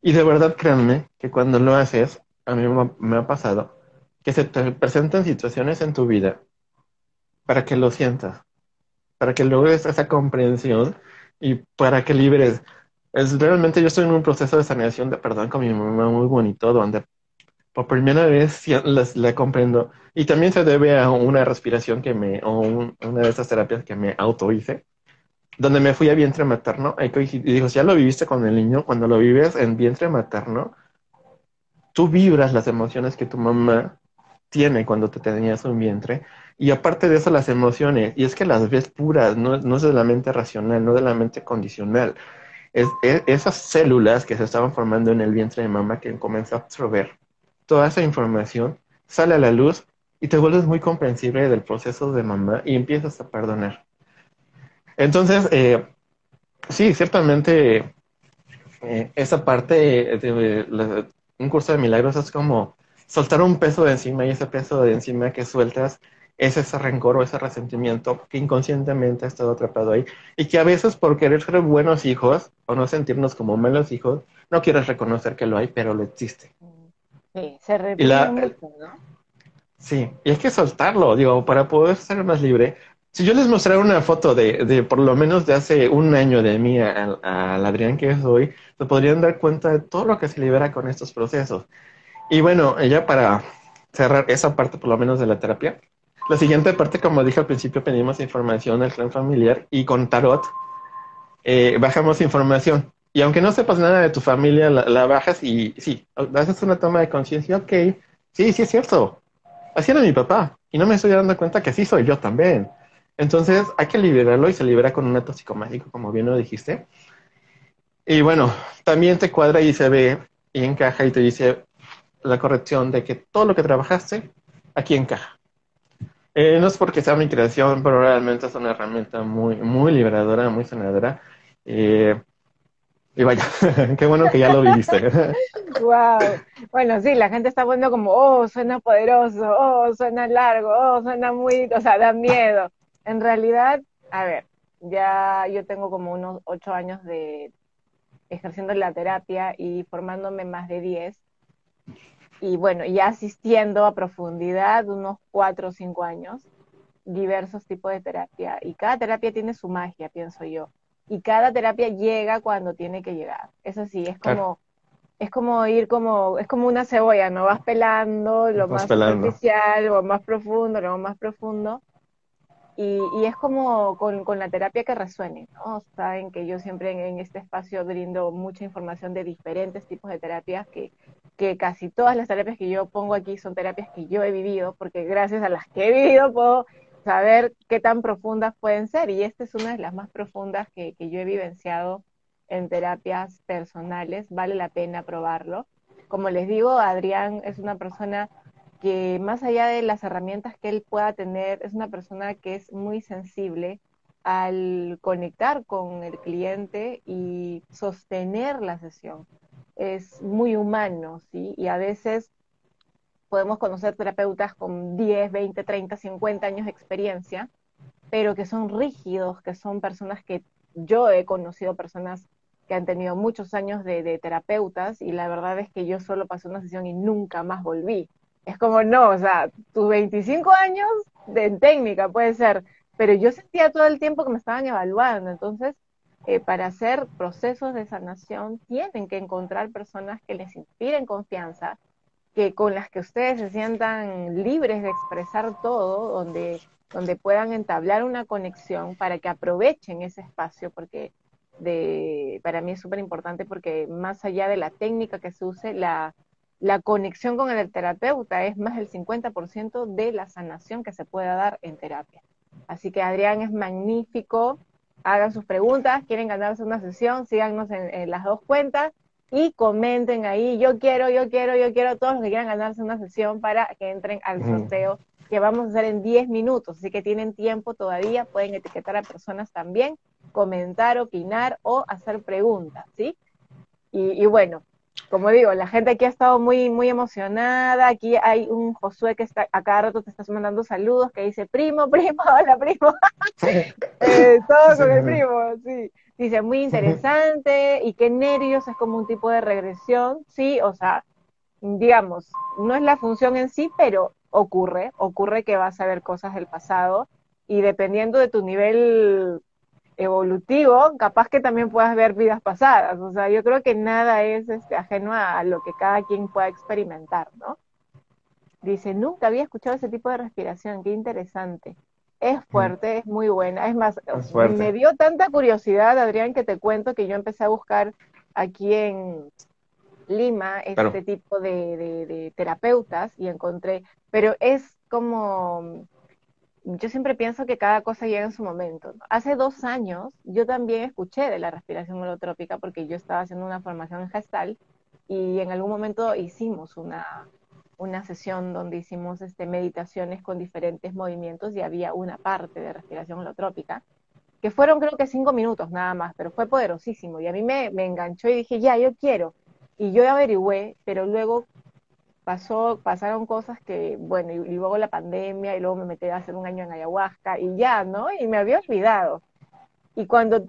Y de verdad, créanme que cuando lo haces, a mí me ha pasado, que se te presentan situaciones en tu vida para que lo sientas, para que logres esa comprensión y para que liberes. Es realmente yo estoy en un proceso de sanación de perdón con mi mamá muy bonito, donde por primera vez la, comprendo. Y también se debe a una respiración que me, o una de esas terapias que me auto hice, donde me fui a vientre materno, y digo, ya lo viviste con el niño, cuando lo vives en vientre materno, tú vibras las emociones que tu mamá tiene cuando te tenías un vientre, y aparte de eso las emociones, y es que las ves puras, no, es de la mente racional, no de la mente condicional, es, esas células que se estaban formando en el vientre de mamá que comenzó a absorber toda esa información, sale a la luz y te vuelves muy comprensible del proceso de mamá y empiezas a perdonar. Entonces, eh, sí, ciertamente eh, esa parte de, un curso de milagros es como soltar un peso de encima y ese peso de encima que sueltas es ese rencor o ese resentimiento que inconscientemente ha estado atrapado ahí y que a veces por querer ser buenos hijos o no sentirnos como malos hijos, no quieres reconocer que lo hay, pero lo existe. Sí, se repite mucho, ¿no? Sí, y hay que soltarlo, digo, para poder ser más libre. Si yo les mostrara una foto de, de por lo menos de hace un año de mí al, Adrián que es hoy, se podrían dar cuenta de todo lo que se libera con estos procesos. Y bueno, ya para cerrar esa parte por lo menos de la terapia, la siguiente parte, como dije al principio, pedimos información al clan familiar y con Tarot eh, bajamos información. Y aunque no sepas nada de tu familia, la, bajas y sí, haces una toma de conciencia, ok, sí, sí es cierto. Así era mi papá. Y no me estoy dando cuenta que así soy yo también. Entonces hay que liberarlo y se libera con un acto psicomágico, como bien lo dijiste. Y bueno, también te cuadra y se ve y encaja y te dice la corrección de que todo lo que trabajaste aquí encaja. Eh, no es porque sea mi creación, pero realmente es una herramienta muy, muy liberadora, muy sanadora. Eh, y vaya, qué bueno que ya lo viviste. wow. Bueno, sí, la gente está poniendo como, oh, suena poderoso, oh, suena largo, oh, suena muy, o sea, da miedo. En realidad, a ver, ya yo tengo como unos ocho años de ejerciendo la terapia y formándome más de diez. Y bueno, ya asistiendo a profundidad unos cuatro o cinco años, diversos tipos de terapia. Y cada terapia tiene su magia, pienso yo y cada terapia llega cuando tiene que llegar. Eso sí, es como, es como ir como, es como una cebolla, ¿no? Vas pelando lo más superficial, lo más profundo, lo más profundo. Y, y es como con, con, la terapia que resuene, ¿no? Saben que yo siempre en, este espacio brindo mucha información de diferentes tipos de terapias, que, que casi todas las terapias que yo pongo aquí son terapias que yo he vivido, porque gracias a las que he vivido puedo saber qué tan profundas pueden ser. Y esta es una de las más profundas que, yo he vivenciado en terapias personales. Vale la pena probarlo. Como les digo, Adrián es una persona que más allá de las herramientas que él pueda tener, es una persona que es muy sensible al conectar con el cliente y sostener la sesión. Es muy humano, ¿sí? Y a veces podemos conocer terapeutas con 10, 20, 30, 50 años de experiencia, pero que son rígidos, que son personas que yo he conocido personas que han tenido muchos años de, terapeutas y la verdad es que yo solo pasé una sesión y nunca más volví. Es como, no, o sea, tus 25 años de técnica puede ser, pero yo sentía todo el tiempo que me estaban evaluando, entonces eh, para hacer procesos de sanación tienen que encontrar personas que les inspiren confianza, que con las que ustedes se sientan libres de expresar todo, donde, donde puedan entablar una conexión para que aprovechen ese espacio, porque de, para mí es súper importante porque más allá de la técnica que se use, la, la conexión con el terapeuta es más del 50% de la sanación que se pueda dar en terapia. Así que Adrián es magnífico, hagan sus preguntas, quieren ganarse una sesión, síganos en las dos cuentas y comenten ahí, yo quiero, yo quiero, yo quiero, todos los que quieran ganarse una sesión para que entren al sorteo que vamos a hacer en 10 minutos, así que tienen tiempo todavía, pueden etiquetar a personas también, comentar, opinar o hacer preguntas, ¿sí? Y, bueno, como digo, la gente aquí ha estado muy, muy emocionada, aquí hay un Josué que está, a cada rato te estás mandando saludos, que dice, primo, primo, hola, primo, eh, todo con el primo, sí. Dice, muy interesante y qué nervios, es como un tipo de regresión, sí, o sea, digamos, no es la función en sí, pero ocurre, ocurre que vas a ver cosas del pasado y dependiendo de tu nivel evolutivo, capaz que también puedas ver vidas pasadas, o sea, yo creo que nada es este, ajeno a lo que cada quien pueda experimentar, ¿no? Dice, nunca había escuchado ese tipo de respiración, qué interesante. Es fuerte, es muy buena. Es más, me dio tanta curiosidad, Adrián, que te cuento que yo empecé a buscar aquí en Lima este tipo de, terapeutas y encontré, pero es como, yo siempre pienso que cada cosa llega en su momento. Hace dos años yo también escuché de la respiración holotrópica porque yo estaba haciendo una formación en gestal y en algún momento hicimos una, una sesión donde hicimos este, meditaciones con diferentes movimientos y había una parte de respiración holotrópica, que fueron creo que cinco minutos nada más, pero fue poderosísimo y a mí me, me enganchó y dije, ya, yo quiero. Y yo averigüé, pero luego pasó, pasaron cosas que, bueno, y, luego la pandemia, y luego me metí a hacer un año en ayahuasca, y ya, ¿no? Y me había olvidado. Y cuando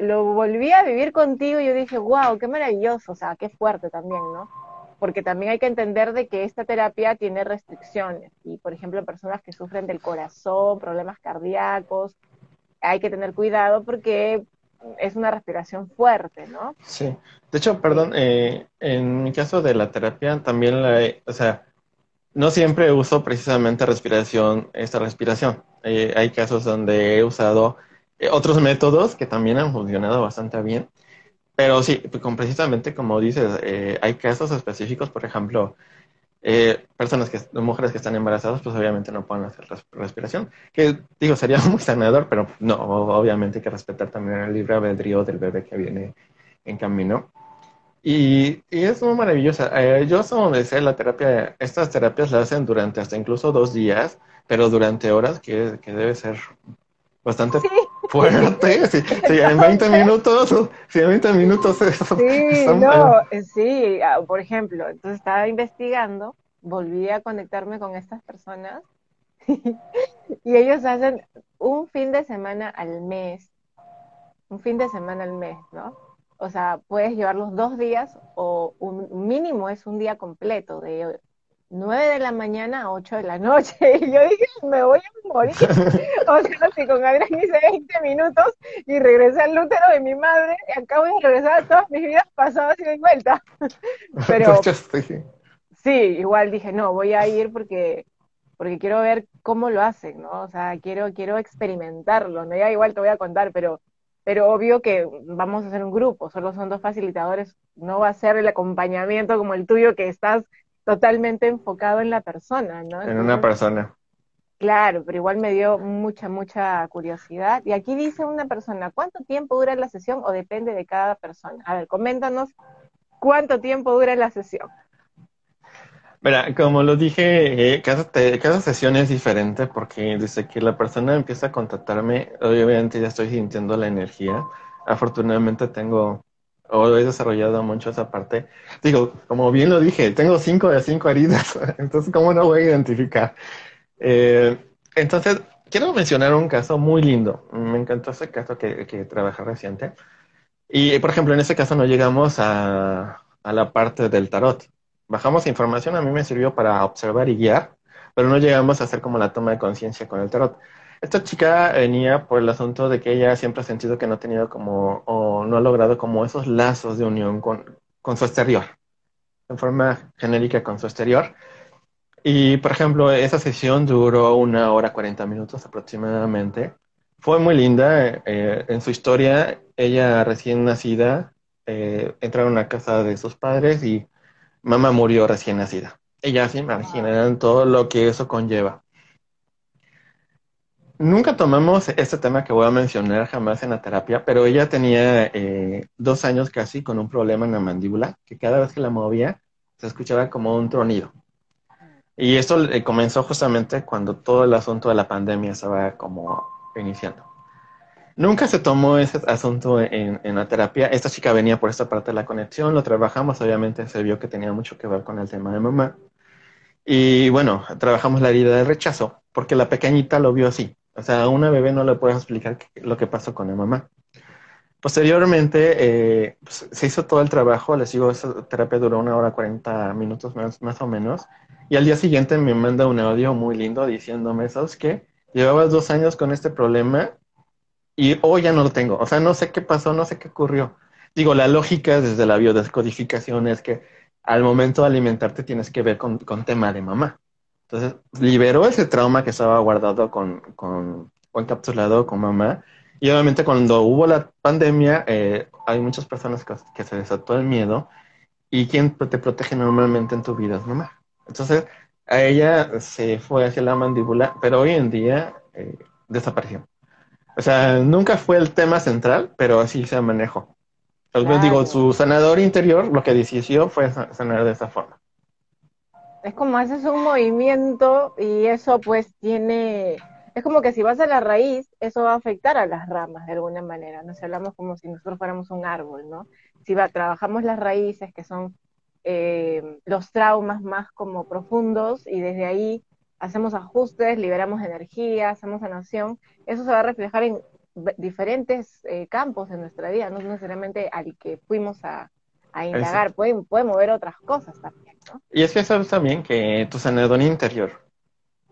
lo volví a vivir contigo, yo dije, wow, qué maravilloso, o sea, qué fuerte también, ¿no? Porque también hay que entender de que esta terapia tiene restricciones. Y, por ejemplo, personas que sufren del corazón, problemas cardíacos, hay que tener cuidado porque es una respiración fuerte, ¿no? Sí. De hecho, perdón, eh, en mi caso de la terapia también la, o sea, no siempre uso precisamente respiración, esta respiración. Eh, hay casos donde he usado eh, otros métodos que también han funcionado bastante bien. Pero sí, con precisamente como dices, hay casos específicos, por ejemplo, eh, personas que, mujeres que están embarazadas, pues obviamente no pueden hacer respiración. Que digo, sería muy sanador, pero no, obviamente hay que respetar también el libre albedrío del bebé que viene en camino. Y, y es muy maravillosa. Eh, yo, donde sé, la terapia, estas terapias las hacen durante hasta incluso dos días, pero durante horas, que, que debe ser bastante fuerte. Sí, en 20 minutos, sí, en 20 minutos. sí, no, eh, sí, ah, por ejemplo, entonces estaba investigando, volví a conectarme con estas personas y ellos hacen un fin de semana al mes, un fin de semana al mes, ¿no? O sea, puedes llevarlos dos días o un mínimo es un día completo de 9 de la mañana a 8 de la noche. Y yo dije, me voy a morir. o sea, si con Adrián hice 20 minutos y regresé al útero de mi madre, y acabo de regresar a todas mis vidas pasadas y de vuelta. Pero sí, igual dije, no, voy a ir porque porque quiero ver cómo lo hacen, ¿no? O sea, quiero quiero experimentarlo, ¿no? Ya igual te voy a contar, pero pero obvio que vamos a hacer un grupo, solo son dos facilitadores, no va a ser el acompañamiento como el tuyo que estás totalmente enfocado en la persona, ¿no? en una persona. Claro, pero igual me dio mucha, mucha curiosidad. Y aquí dice una persona, ¿cuánto tiempo dura la sesión o depende de cada persona? A ver, coméntanos cuánto tiempo dura la sesión. Mira, como lo dije, eh, cada, cada sesión es diferente porque desde que la persona empieza a contactarme, obviamente ya estoy sintiendo la energía. Afortunadamente tengo o he desarrollado mucho esa parte. Digo, como bien lo dije, tengo cinco de cinco heridas, entonces, ¿cómo no voy a identificar? Eh, entonces, quiero mencionar un caso muy lindo. Me encantó ese caso que, que trabajé reciente. Y, por ejemplo, en ese caso no llegamos a, a la parte del tarot. Bajamos información, a mí me sirvió para observar y guiar, pero no llegamos a hacer como la toma de conciencia con el tarot. Esta chica venía por el asunto de que ella siempre ha sentido que no ha tenido como, o no ha logrado como esos lazos de unión con, con su exterior, en forma genérica con su exterior. Y, por ejemplo, esa sesión duró una hora 40 minutos aproximadamente. Fue muy linda. Eh, en su historia, ella recién nacida, eh, entraron a casa de sus padres y mamá murió recién nacida. Ella se imagina todo lo que eso conlleva. Nunca tomamos este tema que voy a mencionar jamás en la terapia, pero ella tenía eh, dos años casi con un problema en la mandíbula, que cada vez que la movía se escuchaba como un tronido. Y esto eh, comenzó justamente cuando todo el asunto de la pandemia estaba como iniciando. Nunca se tomó ese asunto en, en, la terapia. Esta chica venía por esta parte de la conexión, lo trabajamos, obviamente se vio que tenía mucho que ver con el tema de mamá. Y bueno, trabajamos la herida del rechazo, porque la pequeñita lo vio así. O sea, a una bebé no le puedes explicar lo que pasó con la mamá. Posteriormente, eh, pues, se hizo todo el trabajo, les digo, esa terapia duró una hora 40 minutos más, más o menos, y al día siguiente me manda un audio muy lindo diciéndome, ¿sabes qué? Llevabas dos años con este problema y hoy ya no lo tengo. O sea, no sé qué pasó, no sé qué ocurrió. Digo, la lógica desde la biodescodificación es que al momento de alimentarte tienes que ver con, con tema de mamá. Entonces, liberó ese trauma que estaba guardado con, con, o encapsulado con mamá. Y obviamente cuando hubo la pandemia, eh, hay muchas personas que, se desató el miedo. ¿Y quién te protege normalmente en tu vida es mamá? Entonces, a ella se fue hacia la mandíbula, pero hoy en día eh, desapareció. O sea, nunca fue el tema central, pero así se manejó. Entonces, digo, su sanador interior lo que decidió fue sanar de esa forma. Es como haces un movimiento y eso pues tiene, es como que si vas a la raíz, eso va a afectar a las ramas de alguna manera. Nos hablamos como si nosotros fuéramos un árbol, ¿no? Si va, trabajamos las raíces que son eh, los traumas más como profundos y desde ahí hacemos ajustes, liberamos energía, hacemos sanación, eso se va a reflejar en diferentes eh, campos de nuestra vida, no necesariamente al que fuimos a, indagar, puede, puede, mover otras cosas también, ¿no? Y es que sabes también que tu sanador interior,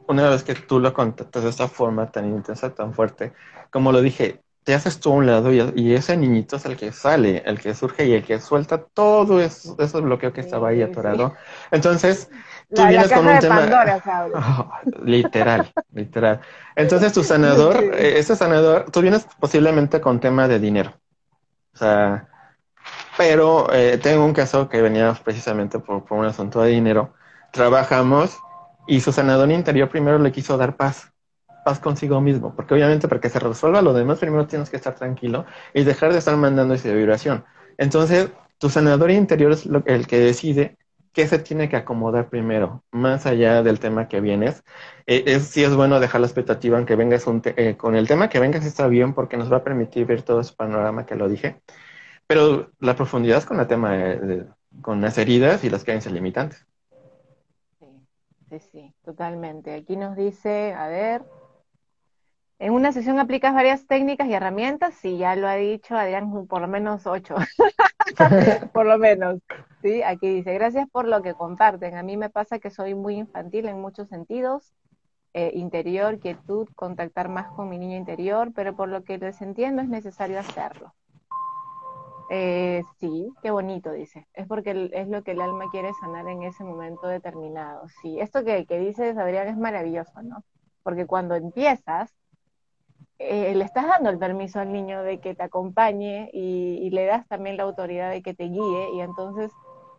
una vez que tú lo contactas de esta forma tan intensa, tan fuerte, como lo dije, te haces tú a un lado y, ese niñito es el que sale, el que surge y el que suelta todo eso, ese bloqueo que estaba ahí atorado. Entonces, tú vienes con un tema... literal, literal. Entonces, tu sanador, eh, ese sanador, tú vienes posiblemente con tema de dinero. O sea, pero eh, tengo un caso que venía precisamente por, por un asunto de dinero. Trabajamos y su sanador interior primero le quiso dar paz paz consigo mismo, porque obviamente para que se resuelva lo demás, primero tienes que estar tranquilo y dejar de estar mandando esa vibración. Entonces, tu sanador interior es el que decide qué se tiene que acomodar primero, más allá del tema que vienes. Eh, es, sí es bueno dejar la expectativa, aunque vengas eh, con el tema que vengas está bien porque nos va a permitir ver todo ese panorama que lo dije, pero la profundidad con el tema con las heridas y las creencias limitantes. Sí, sí, sí, totalmente. Aquí nos dice, a ver, en una sesión aplicas varias técnicas y herramientas, sí, ya lo ha dicho Adrián, por lo menos ocho, por lo menos. Sí, aquí dice, gracias por lo que comparten. A mí me pasa que soy muy infantil en muchos sentidos, eh, interior, quietud, contactar más con mi niño interior, pero por lo que les entiendo es necesario hacerlo. Eh, sí, qué bonito, dice. Es porque es lo que el alma quiere sanar en ese momento determinado. Sí, esto que, que dices, Adrián, es maravilloso, ¿no? Porque cuando empiezas, eh, le estás dando el permiso al niño de que te acompañe y, le das también la autoridad de que te guíe y entonces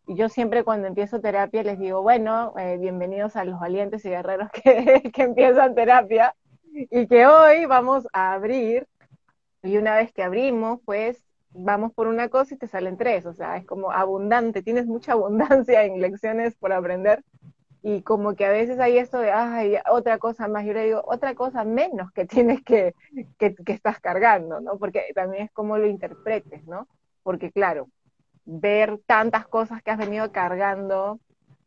yo siempre cuando empiezo terapia les digo, bueno, eh, bienvenidos a los valientes y guerreros que, que empiezan terapia y que hoy vamos a abrir y una vez que abrimos, pues vamos por una cosa y te salen tres, o sea, es como abundante, tienes mucha abundancia en lecciones por aprender y como que a veces hay esto de, ay, otra cosa más, yo le digo, otra cosa menos que tienes que, que, estás cargando, ¿no? Porque también es como lo interpretes, ¿no? Porque claro, ver tantas cosas que has venido cargando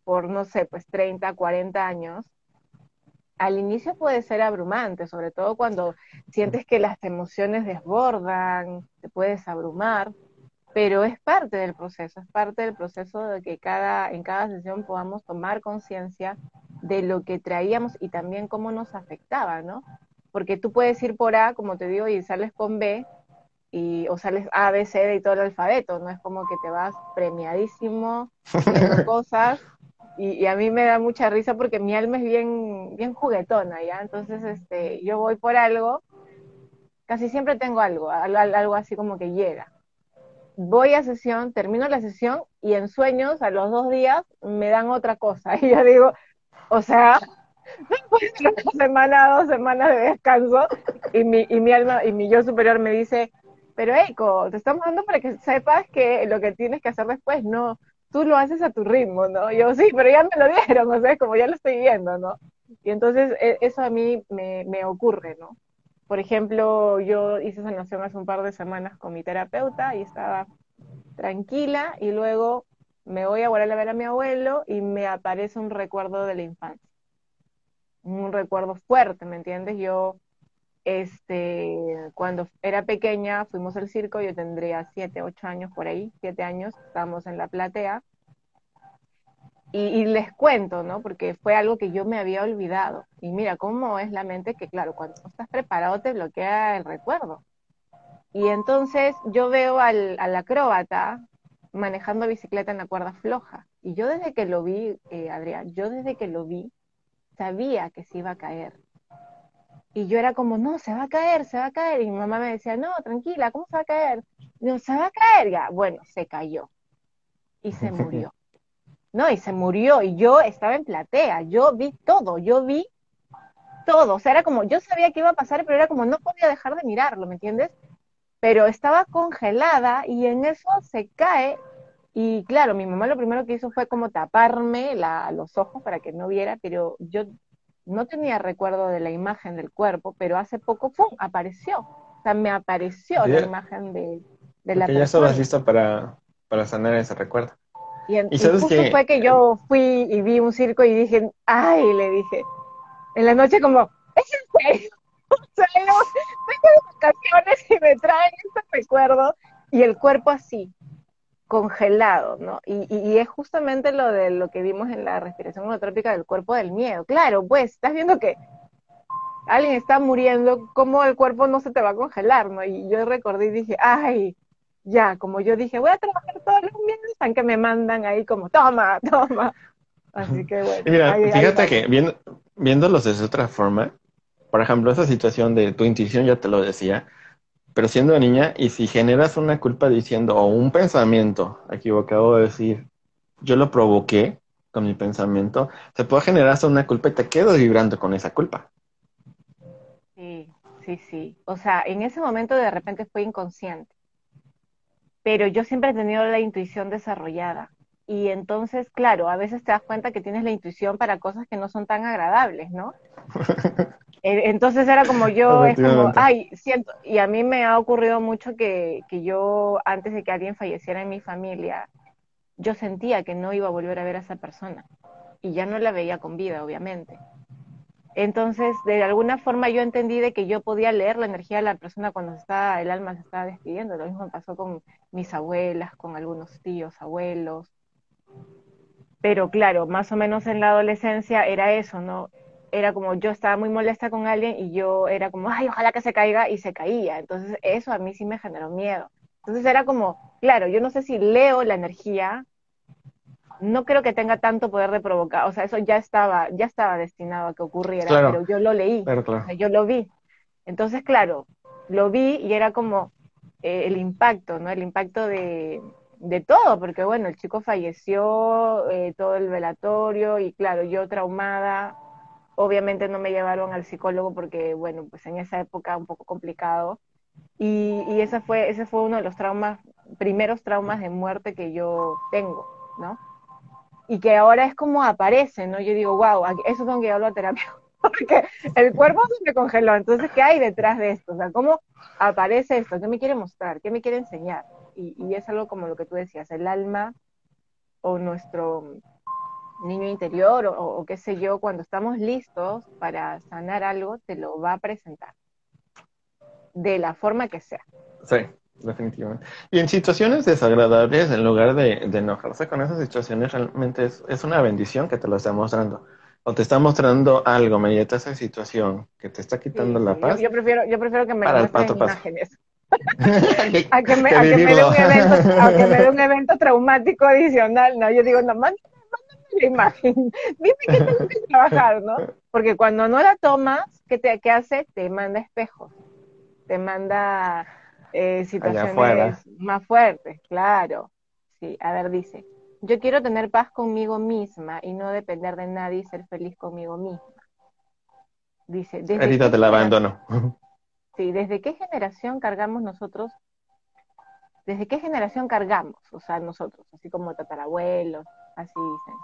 por, no sé, pues 30, 40 años, al inicio puede ser abrumante, sobre todo cuando sientes que las emociones desbordan, te puedes abrumar, pero es parte del proceso, es parte del proceso de que cada, en cada sesión podamos tomar conciencia de lo que traíamos y también cómo nos afectaba, ¿no? Porque tú puedes ir por A, como te digo, y sales con B, y, o sales A, B, C, D y todo el alfabeto, no es como que te vas premiadísimo, cosas, y, a mí me da mucha risa porque mi alma es bien, bien juguetona, ¿ya? Entonces, este, yo voy por algo, casi siempre tengo algo, algo así como que llega voy a sesión, termino la sesión y en sueños a los dos días me dan otra cosa. Y yo digo, o sea, después de una semana, dos semanas de descanso y mi, y mi alma y mi yo superior me dice, pero Eiko, te estamos dando para que sepas que lo que tienes que hacer después, no, tú lo haces a tu ritmo, ¿no? yo sí, pero ya me lo dieron, o sea, como ya lo estoy viendo, ¿no? Y entonces e, eso a mí me, me ocurre, ¿no? Por ejemplo, yo hice sanación hace un par de semanas con mi terapeuta y estaba tranquila y luego me voy a volver a ver a mi abuelo y me aparece un recuerdo de la infancia. Un recuerdo fuerte, ¿me entiendes? Yo, este, cuando era pequeña, fuimos al circo, yo tendría siete, ocho años por ahí, siete años, estábamos en la platea y, les cuento, ¿no? Porque fue algo que yo me había olvidado. Y mira cómo es la mente que, claro, cuando no estás preparado te bloquea el recuerdo. Y entonces yo veo al, acróbata manejando bicicleta en la cuerda floja. Y yo desde que lo vi, eh, Adrián, yo desde que lo vi, sabía que se iba a caer. Y yo era como, no, se va a caer, se va a caer. Y mi mamá me decía, no, tranquila, ¿cómo se va a caer? no, se va a caer. Ya, bueno, se cayó. Y se murió. No, y se murió, y yo estaba en platea, yo vi todo, yo vi todo, o sea, era como, yo sabía que iba a pasar, pero era como, no podía dejar de mirarlo, ¿me entiendes? Pero estaba congelada y en eso se cae, y claro, mi mamá lo primero que hizo fue como taparme la, los ojos para que no viera, pero yo no tenía recuerdo de la imagen del cuerpo, pero hace poco, ¡pum!, apareció, o sea, me apareció la imagen de, de la persona. ya estabas lista para, para sanar ese recuerdo. Y, en, justo fue que yo fui y vi un circo y dije, ay, le dije, en la noche como, ¿es en serio? O sea, yo tengo de vacaciones y me traen este recuerdo y el cuerpo así, congelado, ¿no? Y, y, es justamente lo de lo que vimos en la respiración monotrópica del cuerpo del miedo. Claro, pues, estás viendo que alguien está muriendo, ¿cómo el cuerpo no se te va a congelar, no? Y yo recordé y dije, ay, ya, como yo dije, voy a trabajar todos los miedos, aunque me mandan ahí como, toma, toma. Así que bueno. Mira, fíjate que viendo, viéndolos de otra forma, por ejemplo, esa situación de tu intuición ya te lo decía, pero siendo niña, y si generas una culpa diciendo, o un pensamiento equivocado de decir, yo lo provoqué con mi pensamiento, se puede generar una culpa y te quedas vibrando con esa culpa. Sí, sí, sí. O sea, en ese momento de repente fue inconsciente, pero yo siempre he tenido la intuición desarrollada. Y entonces, claro, a veces te das cuenta que tienes la intuición para cosas que no son tan agradables, ¿no? Entonces era como yo, es como, ay, siento, y a mí me ha ocurrido mucho que, que yo, antes de que alguien falleciera en mi familia, yo sentía que no iba a volver a ver a esa persona. Y ya no la veía con vida, obviamente. Entonces, de alguna forma yo entendí de que yo podía leer la energía de la persona cuando está, el alma se estaba despidiendo. Lo mismo pasó con mis abuelas, con algunos tíos, abuelos. Pero claro, más o menos en la adolescencia era eso, ¿no? Era como yo estaba muy molesta con alguien y yo era como, ay, ojalá que se caiga y se caía. Entonces eso a mí sí me generó miedo. Entonces era como, claro, yo no sé si leo la energía, no creo que tenga tanto poder de provocar, o sea, eso ya estaba, ya estaba destinado a que ocurriera, pero yo lo leí, yo lo vi. Entonces, claro, lo vi y era como eh, el impacto, ¿no? El impacto de, de todo, porque bueno, el chico falleció, eh, todo el velatorio y claro, yo traumada, Obviamente no me llevaron al psicólogo porque, bueno, pues en esa época un poco complicado. Y, ese, fue, ese fue uno de los traumas, primeros traumas de muerte que yo tengo, ¿no? Y que ahora es como aparece, ¿no? Yo digo, wow, eso tengo que llevarlo a terapia, porque el cuerpo se me congeló. Entonces, ¿qué hay detrás de esto? O sea, ¿cómo aparece esto? ¿Qué me quiere mostrar? ¿Qué me quiere enseñar? Y, y es algo como lo que tú decías, el alma o nuestro niño interior o, qué sé yo, cuando estamos listos para sanar algo, te lo va a presentar. De la forma que sea. Sí, definitivamente. Y en situaciones desagradables, en lugar de, enojarse con esas situaciones, realmente es, una bendición que te lo está mostrando. O te está mostrando algo mediante esa situación que te está quitando la paz. Yo, prefiero, yo prefiero que me muestren imágenes. a, que me, a, que me dé un evento, a que me dé un evento traumático adicional. No, yo digo, no, la imagen. Dime que tengo que trabajar, ¿no? Porque cuando no la tomas, ¿qué, te, qué hace? Te manda espejos, te manda eh, situaciones más fuertes, claro. Sí, a ver, dice, yo quiero tener paz conmigo misma y no depender de nadie y ser feliz conmigo misma. Dice, desde te la abandono. Sí, ¿desde qué generación cargamos nosotros? ¿Desde qué generación cargamos? O sea, nosotros, así como tatarabuelos, Así dicen.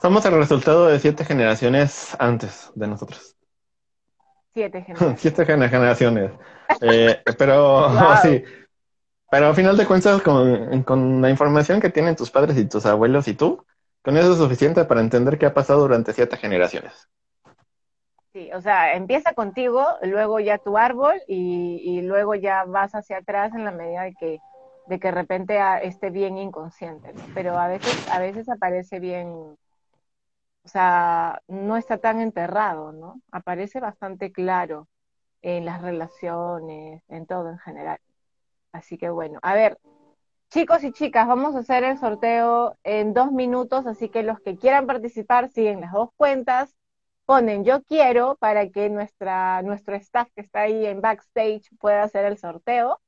Somos el resultado de siete generaciones antes de nosotros. Siete generaciones. siete generaciones. Eh, pero sí. Pero al final de cuentas, con, con, la información que tienen tus padres y tus abuelos y tú, con eso es suficiente para entender qué ha pasado durante siete generaciones. Sí, o sea, empieza contigo, luego ya tu árbol y, y luego ya vas hacia atrás en la medida de que de que de repente esté bien inconsciente. Pero a veces, a veces aparece bien, o sea, no está tan enterrado, ¿no? Aparece bastante claro en las relaciones, en todo en general. Así que bueno, a ver, chicos y chicas, vamos a hacer el sorteo en dos minutos, así que los que quieran participar siguen las dos cuentas, ponen yo quiero para que nuestra, nuestro staff que está ahí en backstage pueda hacer el sorteo.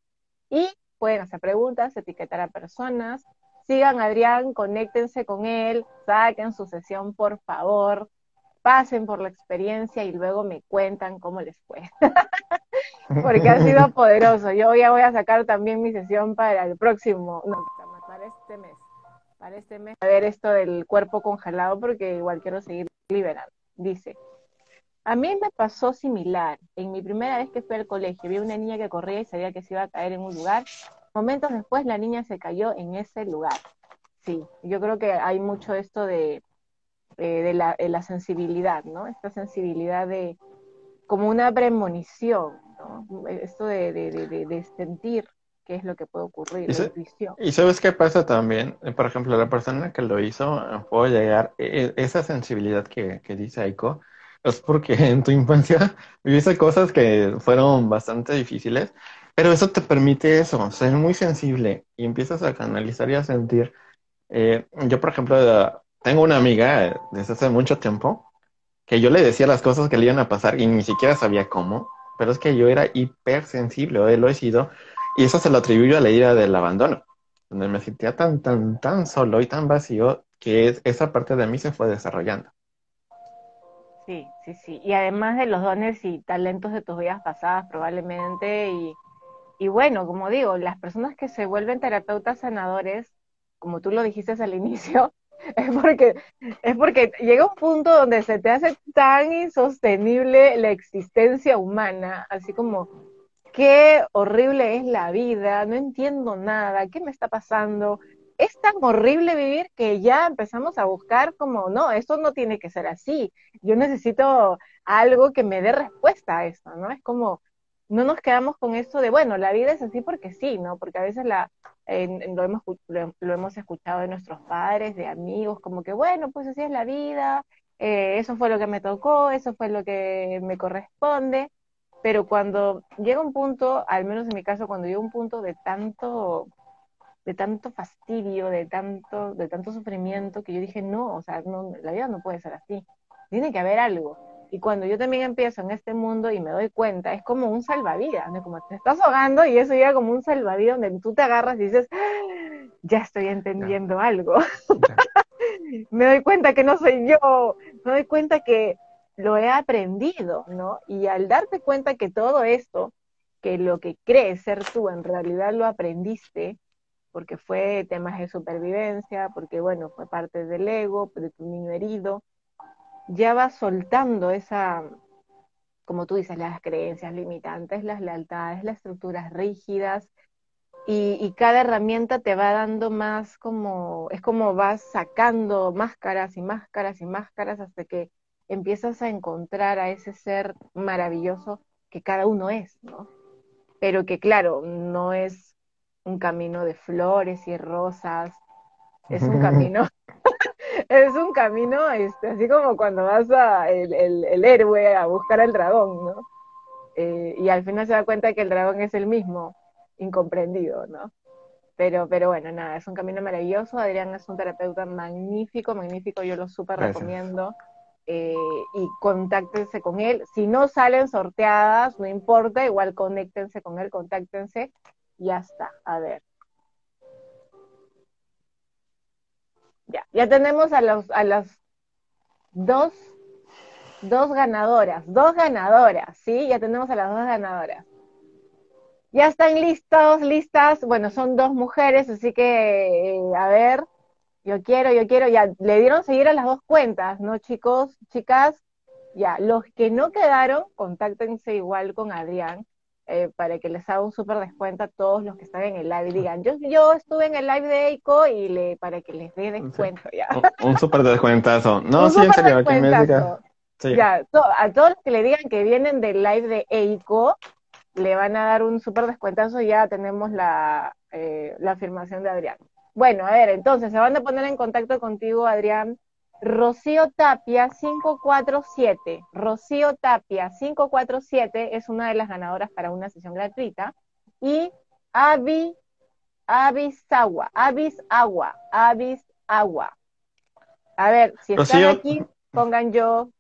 Y pueden hacer preguntas, etiquetar a personas. Sigan a Adrián, conéctense con él, saquen su sesión, por favor. Pasen por la experiencia y luego me cuentan cómo les fue. Porque ha sido poderoso. Yo ya voy a sacar también mi sesión para el próximo, no, para este mes. Para este mes, a ver esto del cuerpo congelado, porque igual quiero seguir liberando. Dice, a mí me pasó similar. En mi primera vez que fui al colegio, vi una niña que corría y sabía que se iba a caer en un lugar. Momentos después, la niña se cayó en ese lugar. sí, yo creo que hay mucho esto de, eh, de, la, la, sensibilidad, ¿no? Esta sensibilidad de como una premonición, ¿no? Esto de, de sentir qué es lo que puede ocurrir, ¿Y, la intuición. ¿Y sabes qué pasa también? Por ejemplo, la persona que lo hizo eh, puede llegar, e, e, esa sensibilidad que, que dice Aiko, es porque en tu infancia viviste cosas que fueron bastante difíciles, pero eso te permite eso, ser muy sensible y empiezas a canalizar y a sentir. Eh, yo, por ejemplo, tengo una amiga desde hace mucho tiempo que yo le decía las cosas que le iban a pasar y ni siquiera sabía cómo, pero es que yo era hipersensible, o lo he sido, y eso se lo atribuyo a la ira del abandono, donde me sentía tan, tan, tan solo y tan vacío que esa parte de mí se fue desarrollando. Sí, sí, sí. Y además de los dones y talentos de tus vidas pasadas, probablemente, y, bueno, como digo, las personas que se vuelven terapeutas sanadores, como tú lo dijiste al inicio, es porque, es porque llega un punto donde se te hace tan insostenible la existencia humana, así como qué horrible es la vida, no entiendo nada, ¿qué me está pasando? Es tan horrible vivir que ya empezamos a buscar como, no, esto no tiene que ser así, yo necesito algo que me dé respuesta a esto, ¿no? Es como, no nos quedamos con esto de, bueno, la vida es así porque sí, ¿no? Porque a veces lo, hemos, lo, hemos escuchado de nuestros padres, de amigos, como que, bueno, pues así es la vida, eh, eso fue lo que me tocó, eso fue lo que me corresponde, pero cuando llega un punto, al menos en mi caso, cuando llega un punto de tanto, de tanto fastidio, de tanto, de tanto sufrimiento, que yo dije, no, o sea, no, la vida no puede ser así, tiene que haber algo. Y cuando yo también empiezo en este mundo y me doy cuenta, es como un salvavidas, ¿no? Como te estás ahogando y eso llega como un salvavidas donde tú te agarras y dices, ah, ya estoy entendiendo algo. me doy cuenta que no soy yo, me doy cuenta que lo he aprendido, ¿no? Y al darte cuenta que todo esto, que lo que crees ser tú, en realidad lo aprendiste, porque fue temas de supervivencia, porque bueno, fue parte del ego, de tu niño herido, ya vas soltando esa, como tú dices, las creencias limitantes, las lealtades, las estructuras rígidas, y, cada herramienta te va dando más como, es como vas sacando máscaras y máscaras y máscaras hasta que empiezas a encontrar a ese ser maravilloso que cada uno es, ¿no? Pero que claro, no es un camino de flores y rosas, es un camino, es un camino, este, así como cuando vas a el, el, héroe a buscar al dragón, ¿no? Eh, y al final se da cuenta que el dragón es el mismo, incomprendido, ¿no? Pero, pero bueno, nada, es un camino maravilloso. Adrián es un terapeuta magnífico, magnífico, yo lo súper recomiendo. Eh, y contáctense con él. Si no salen sorteadas, no importa, igual conéctense con él, contáctense, ya está. A ver. Ya, ya tenemos a los a las dos, dos ganadoras, dos ganadoras, ¿sí? Ya tenemos a las dos ganadoras. Ya están listos, listas. Bueno, son dos mujeres, así que, eh, a ver, yo quiero, yo quiero, ya, le dieron seguir a las dos cuentas, ¿no, chicos, chicas? Ya, los que no quedaron, contáctense igual con Adrián eh, para que les haga un súper descuento a todos los que están en el live y digan, yo, yo estuve en el live de Eiko y le, para que les dé descuento, ya. Un, súper descuentazo. No, sí, en serio, me. Ya, a todos los que le digan que vienen del live de Eiko, le van a dar un súper descuentazo, ya tenemos la, eh, la afirmación de Adrián. Bueno, a ver, entonces se van a poner en contacto contigo, Adrián. Rocío Tapia 547. Rocío Tapia 547 es una de las ganadoras para una sesión gratuita. Y Avi, Avis Agua, Avis Agua, Avis Agua. A ver, si están aquí, pongan yo.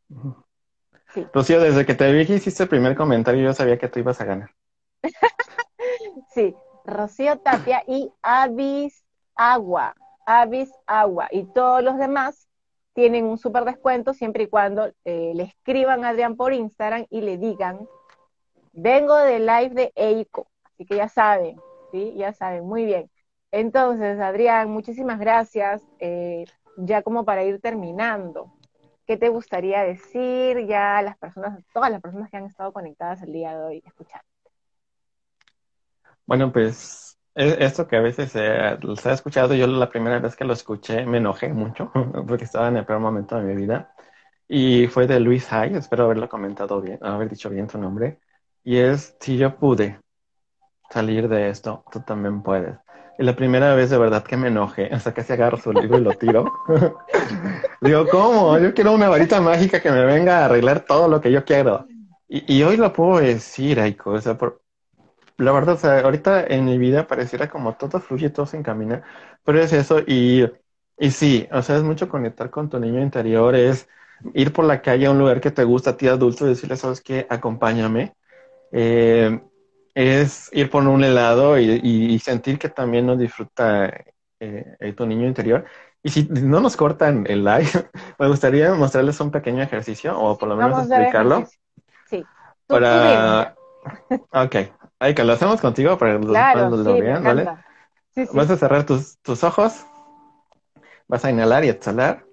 Rocío, desde que te vi que hiciste el primer comentario, yo sabía que tú ibas a ganar. sí, Rocío Tapia y Avis Agua, Avis Agua y todos los demás tienen un súper descuento siempre y cuando eh, le escriban a Adrián por Instagram y le digan, vengo del live de Eiko. Así que ya saben, ¿sí? Ya saben, muy bien. Entonces, Adrián, muchísimas gracias. Eh, ya como para ir terminando, ¿qué te gustaría decir ya a las personas, todas las personas que han estado conectadas el día de hoy escuchando? Bueno, pues esto que a veces se ha escuchado, yo la primera vez que lo escuché me enojé mucho porque estaba en el peor momento de mi vida. Y fue de Luis Hay, espero haberlo comentado bien, haber dicho bien su nombre. Y es, si yo pude salir de esto, tú también puedes. Y la primera vez de verdad que me enojé, hasta casi agarro su libro y lo tiro. Digo, ¿cómo? Yo quiero una varita mágica que me venga a arreglar todo lo que yo quiero. Y, y hoy lo puedo decir, Aiko, o por, la verdad, o sea, ahorita en mi vida pareciera como todo fluye, todo se encamina, pero es eso y, y sí, o sea, es mucho conectar con tu niño interior, es ir por la calle a un lugar que te gusta a ti adulto y decirle, ¿sabes qué? Acompáñame. Eh, es ir por un helado y, sentir que también nos disfruta eh, tu niño interior. Y si no nos cortan el live, me gustaría mostrarles un pequeño ejercicio o por lo menos explicarlo. Sí. Para... Ok, Ay, que lo hacemos contigo para que claro, lo vean, ¿vale? Vas a cerrar tus, tus ojos, vas a inhalar y exhalar.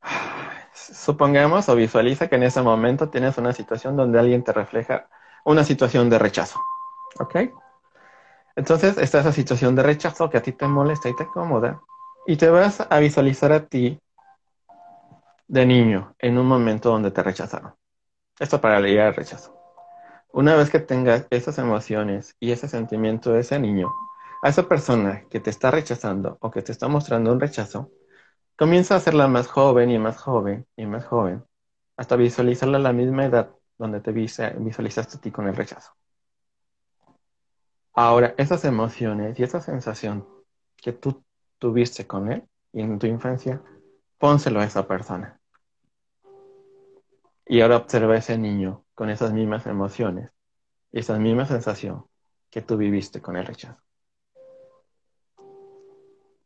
Supongamos o visualiza que en ese momento tienes una situación donde alguien te refleja una situación de rechazo. ¿Ok? Entonces está esa situación de rechazo que a ti te molesta y te incomoda. Y te vas a visualizar a ti de niño en un momento donde te rechazaron. Esto para llegar al rechazo. Una vez que tengas esas emociones y ese sentimiento de ese niño, a esa persona que te está rechazando o que te está mostrando un rechazo, comienza a hacerla más joven y más joven y más joven, hasta visualizarla a la misma edad donde te visualizaste a ti con el rechazo. Ahora, esas emociones y esa sensación que tú tuviste con él en tu infancia, pónselo a esa persona. Y ahora observa a ese niño con esas mismas emociones esa misma sensación que tú viviste con el rechazo.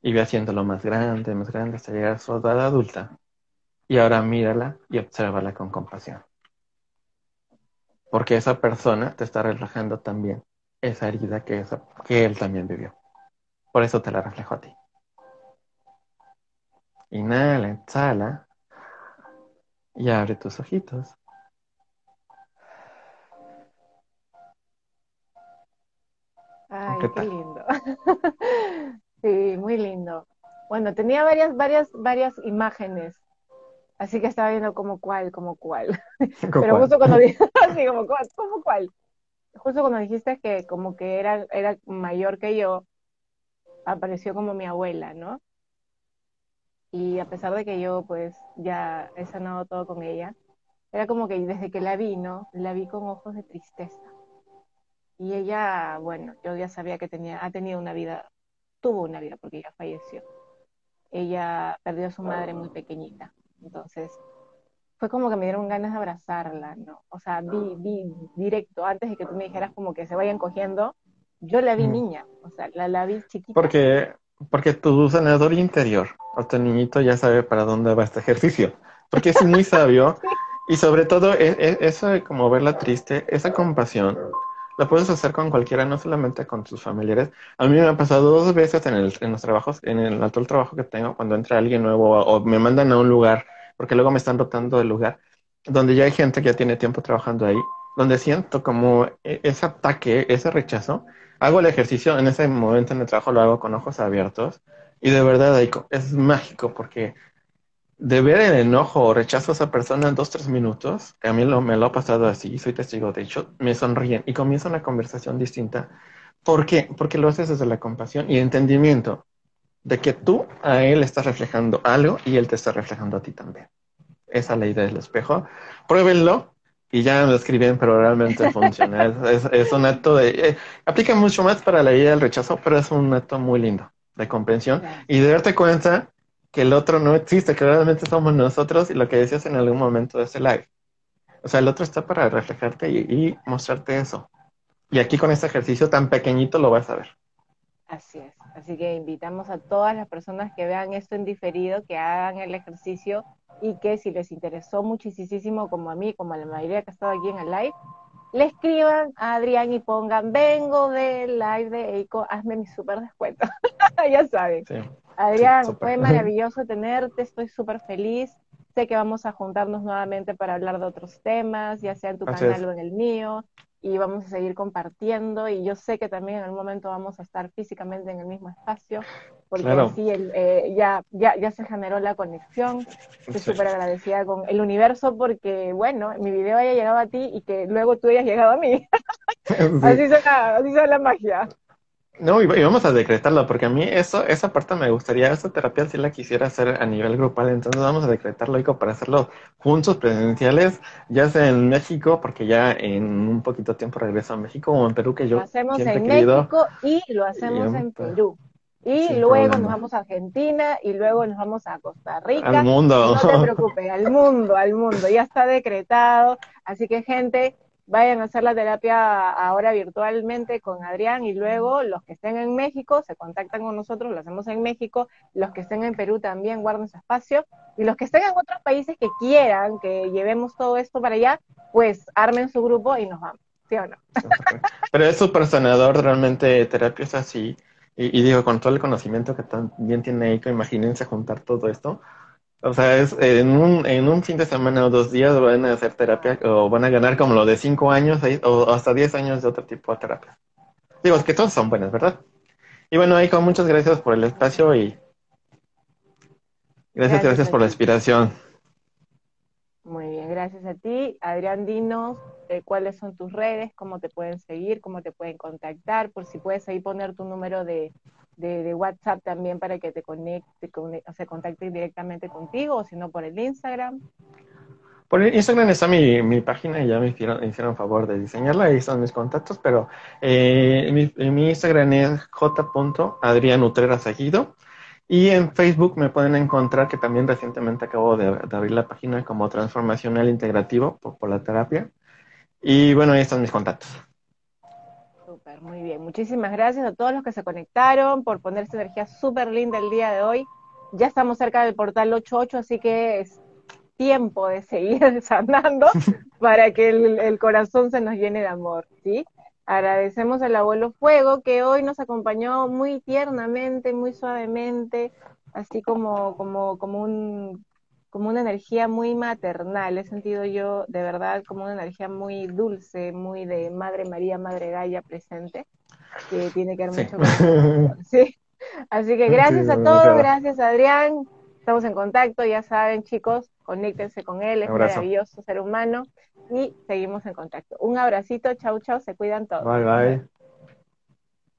Y ve haciéndolo más grande, más grande hasta llegar a su edad adulta. Y ahora mírala y obsérvala con compasión. Porque esa persona te está reflejando también esa herida que, que él también vivió. Por eso te la reflejo a ti. Inhala, exhala y abre tus ojitos. Ay, qué, lindo. sí, muy lindo. Bueno, tenía varias, varias, varias imágenes. Así que estaba viendo como cuál, como cuál. Pero justo cuando dijiste, así como cuál, como cuál. Justo cuando dijiste que como que era, era mayor que yo, apareció como mi abuela, ¿no? Y a pesar de que yo pues ya he sanado todo con ella, era como que desde que la vi, ¿no? La vi con ojos de tristeza. Y ella, bueno, yo ya sabía que tenía, ha tenido una vida, tuvo una vida porque ella falleció. Ella perdió a su madre muy pequeñita. Entonces, fue como que me dieron ganas de abrazarla, ¿no? O sea, vi, vi directo, antes de que tú me dijeras como que se vayan cogiendo, yo la vi niña, o sea, la, la vi chiquita. Porque, porque tu sanador interior, o tu niñito ya sabe para dónde va este ejercicio, porque es muy sabio, y sobre todo e, e, eso de como verla triste, esa compasión, la puedes hacer con cualquiera, no solamente con tus familiares. A mí me ha pasado dos veces en, el, en los trabajos, en el actual trabajo que tengo, cuando entra alguien nuevo o, me mandan a un lugar, porque luego me están rotando del lugar, donde ya hay gente que ya tiene tiempo trabajando ahí, donde siento como e, ese ataque, ese rechazo. Hago el ejercicio, en ese momento en el trabajo lo hago con ojos abiertos y de verdad es mágico porque de ver el enojo o rechazo a esa persona en dos, tres minutos, que a mí lo, me lo ha pasado así, soy testigo de hecho, me sonríen y comienza una conversación distinta. ¿Por qué? Porque lo haces desde la compasión y entendimiento de que tú a él estás reflejando algo y él te está reflejando a ti también. Esa ley del espejo. Pruébenlo y ya lo escriben, pero realmente funciona. es, un acto de... Eh, aplica mucho más para la ley del rechazo, pero es un acto muy lindo de comprensión y de darte cuenta que el otro no existe, que realmente somos nosotros y lo que decías en algún momento de ese live. O sea, el otro está para reflejarte y, mostrarte eso. Y aquí con este ejercicio tan pequeñito lo vas a ver. Así es. Así que invitamos a todas las personas que vean esto en diferido, que hagan el ejercicio y que si les interesó muchísimo, como a mí, como a la mayoría que ha estado aquí en el live, le escriban a Adrián y pongan, vengo del live de Eiko, hazme mi súper descuento. ya saben. Sí. Adrián, fue maravilloso tenerte, estoy súper feliz. Sé que vamos a juntarnos nuevamente para hablar de otros temas, ya sea en tu canal o en el mío. y vamos a seguir compartiendo y yo sé que también en algún momento vamos a estar físicamente en el mismo espacio porque así eh, ya, ya, ya se generó la conexión. Estoy súper agradecida con el universo porque, bueno, mi video haya llegado a ti y que luego tú hayas llegado a mí. así, será, así la magia. No, y, vamos a decretarlo, porque a mí eso, esa parte me gustaría, esa terapia si la quisiera hacer a nivel grupal, entonces vamos a decretarlo, para hacerlo juntos, presenciales, ya sea en México, porque ya en un poquito tiempo regreso a México, o en Perú, que yo Lo hacemos en México y lo hacemos en Perú. Y luego nos vamos a Argentina y luego nos vamos a Costa Rica. Al mundo. No te preocupes, al mundo, al mundo. Ya está decretado. Así que, gente, vayan a hacer la terapia ahora virtualmente con Adrián y luego los que estén en México se contactan con nosotros, lo hacemos en México, los que estén en Perú también guarden su espacio y los que estén en otros países que quieran que llevemos todo esto para allá, pues armen su grupo y nos vamos, ¿sí o no? Pero es súper sanador realmente terapias así y, digo, con todo el conocimiento que también tiene Eiko, imagínense juntar todo esto o sea, es, en, un, en un fin de semana o dos días van a hacer terapia o van a ganar como lo de cinco años o hasta diez años de otro tipo de terapia. Digo, es que todos son buenas, ¿verdad? Y bueno, Aiko, muchas gracias por el espacio y gracias, gracias, por la inspiración. Muy bien, gracias a ti. Adrián, dinos eh, cuáles son tus redes, cómo te pueden seguir, cómo te pueden contactar, por si puedes ahí poner tu número de, de, WhatsApp también para que te conecte, o sea, contacte directamente contigo, o si no por el Instagram. Por el Instagram está mi, mi página y ya me hicieron, hicieron favor de diseñarla, ahí están mis contactos, pero eh, mi, mi, Instagram es j.adrianutrera seguido. Y en Facebook me pueden encontrar, que también recientemente acabo de, abrir la página como Transformacional Integrativo por, por la terapia. Y bueno, ahí están mis contactos muy bien. Muchísimas gracias a todos los que se conectaron por poner esta energía súper linda el día de hoy. Ya estamos cerca del portal 88, así que es tiempo de seguir sanando para que el, corazón se nos llene de amor, ¿sí? Agradecemos al abuelo Fuego que hoy nos acompañó muy tiernamente, muy suavemente, así como, como, como un como una energía muy maternal, he sentido yo de verdad como una energía muy dulce, muy de Madre María, Madre Gaia presente, que tiene que ver mucho con... sí. Así que gracias a todos, gracias Adrián, estamos en contacto, ya saben chicos, conéctense con él, es maravilloso ser humano y seguimos en contacto. Un abracito, chau chau, se cuidan todos. Bye bye.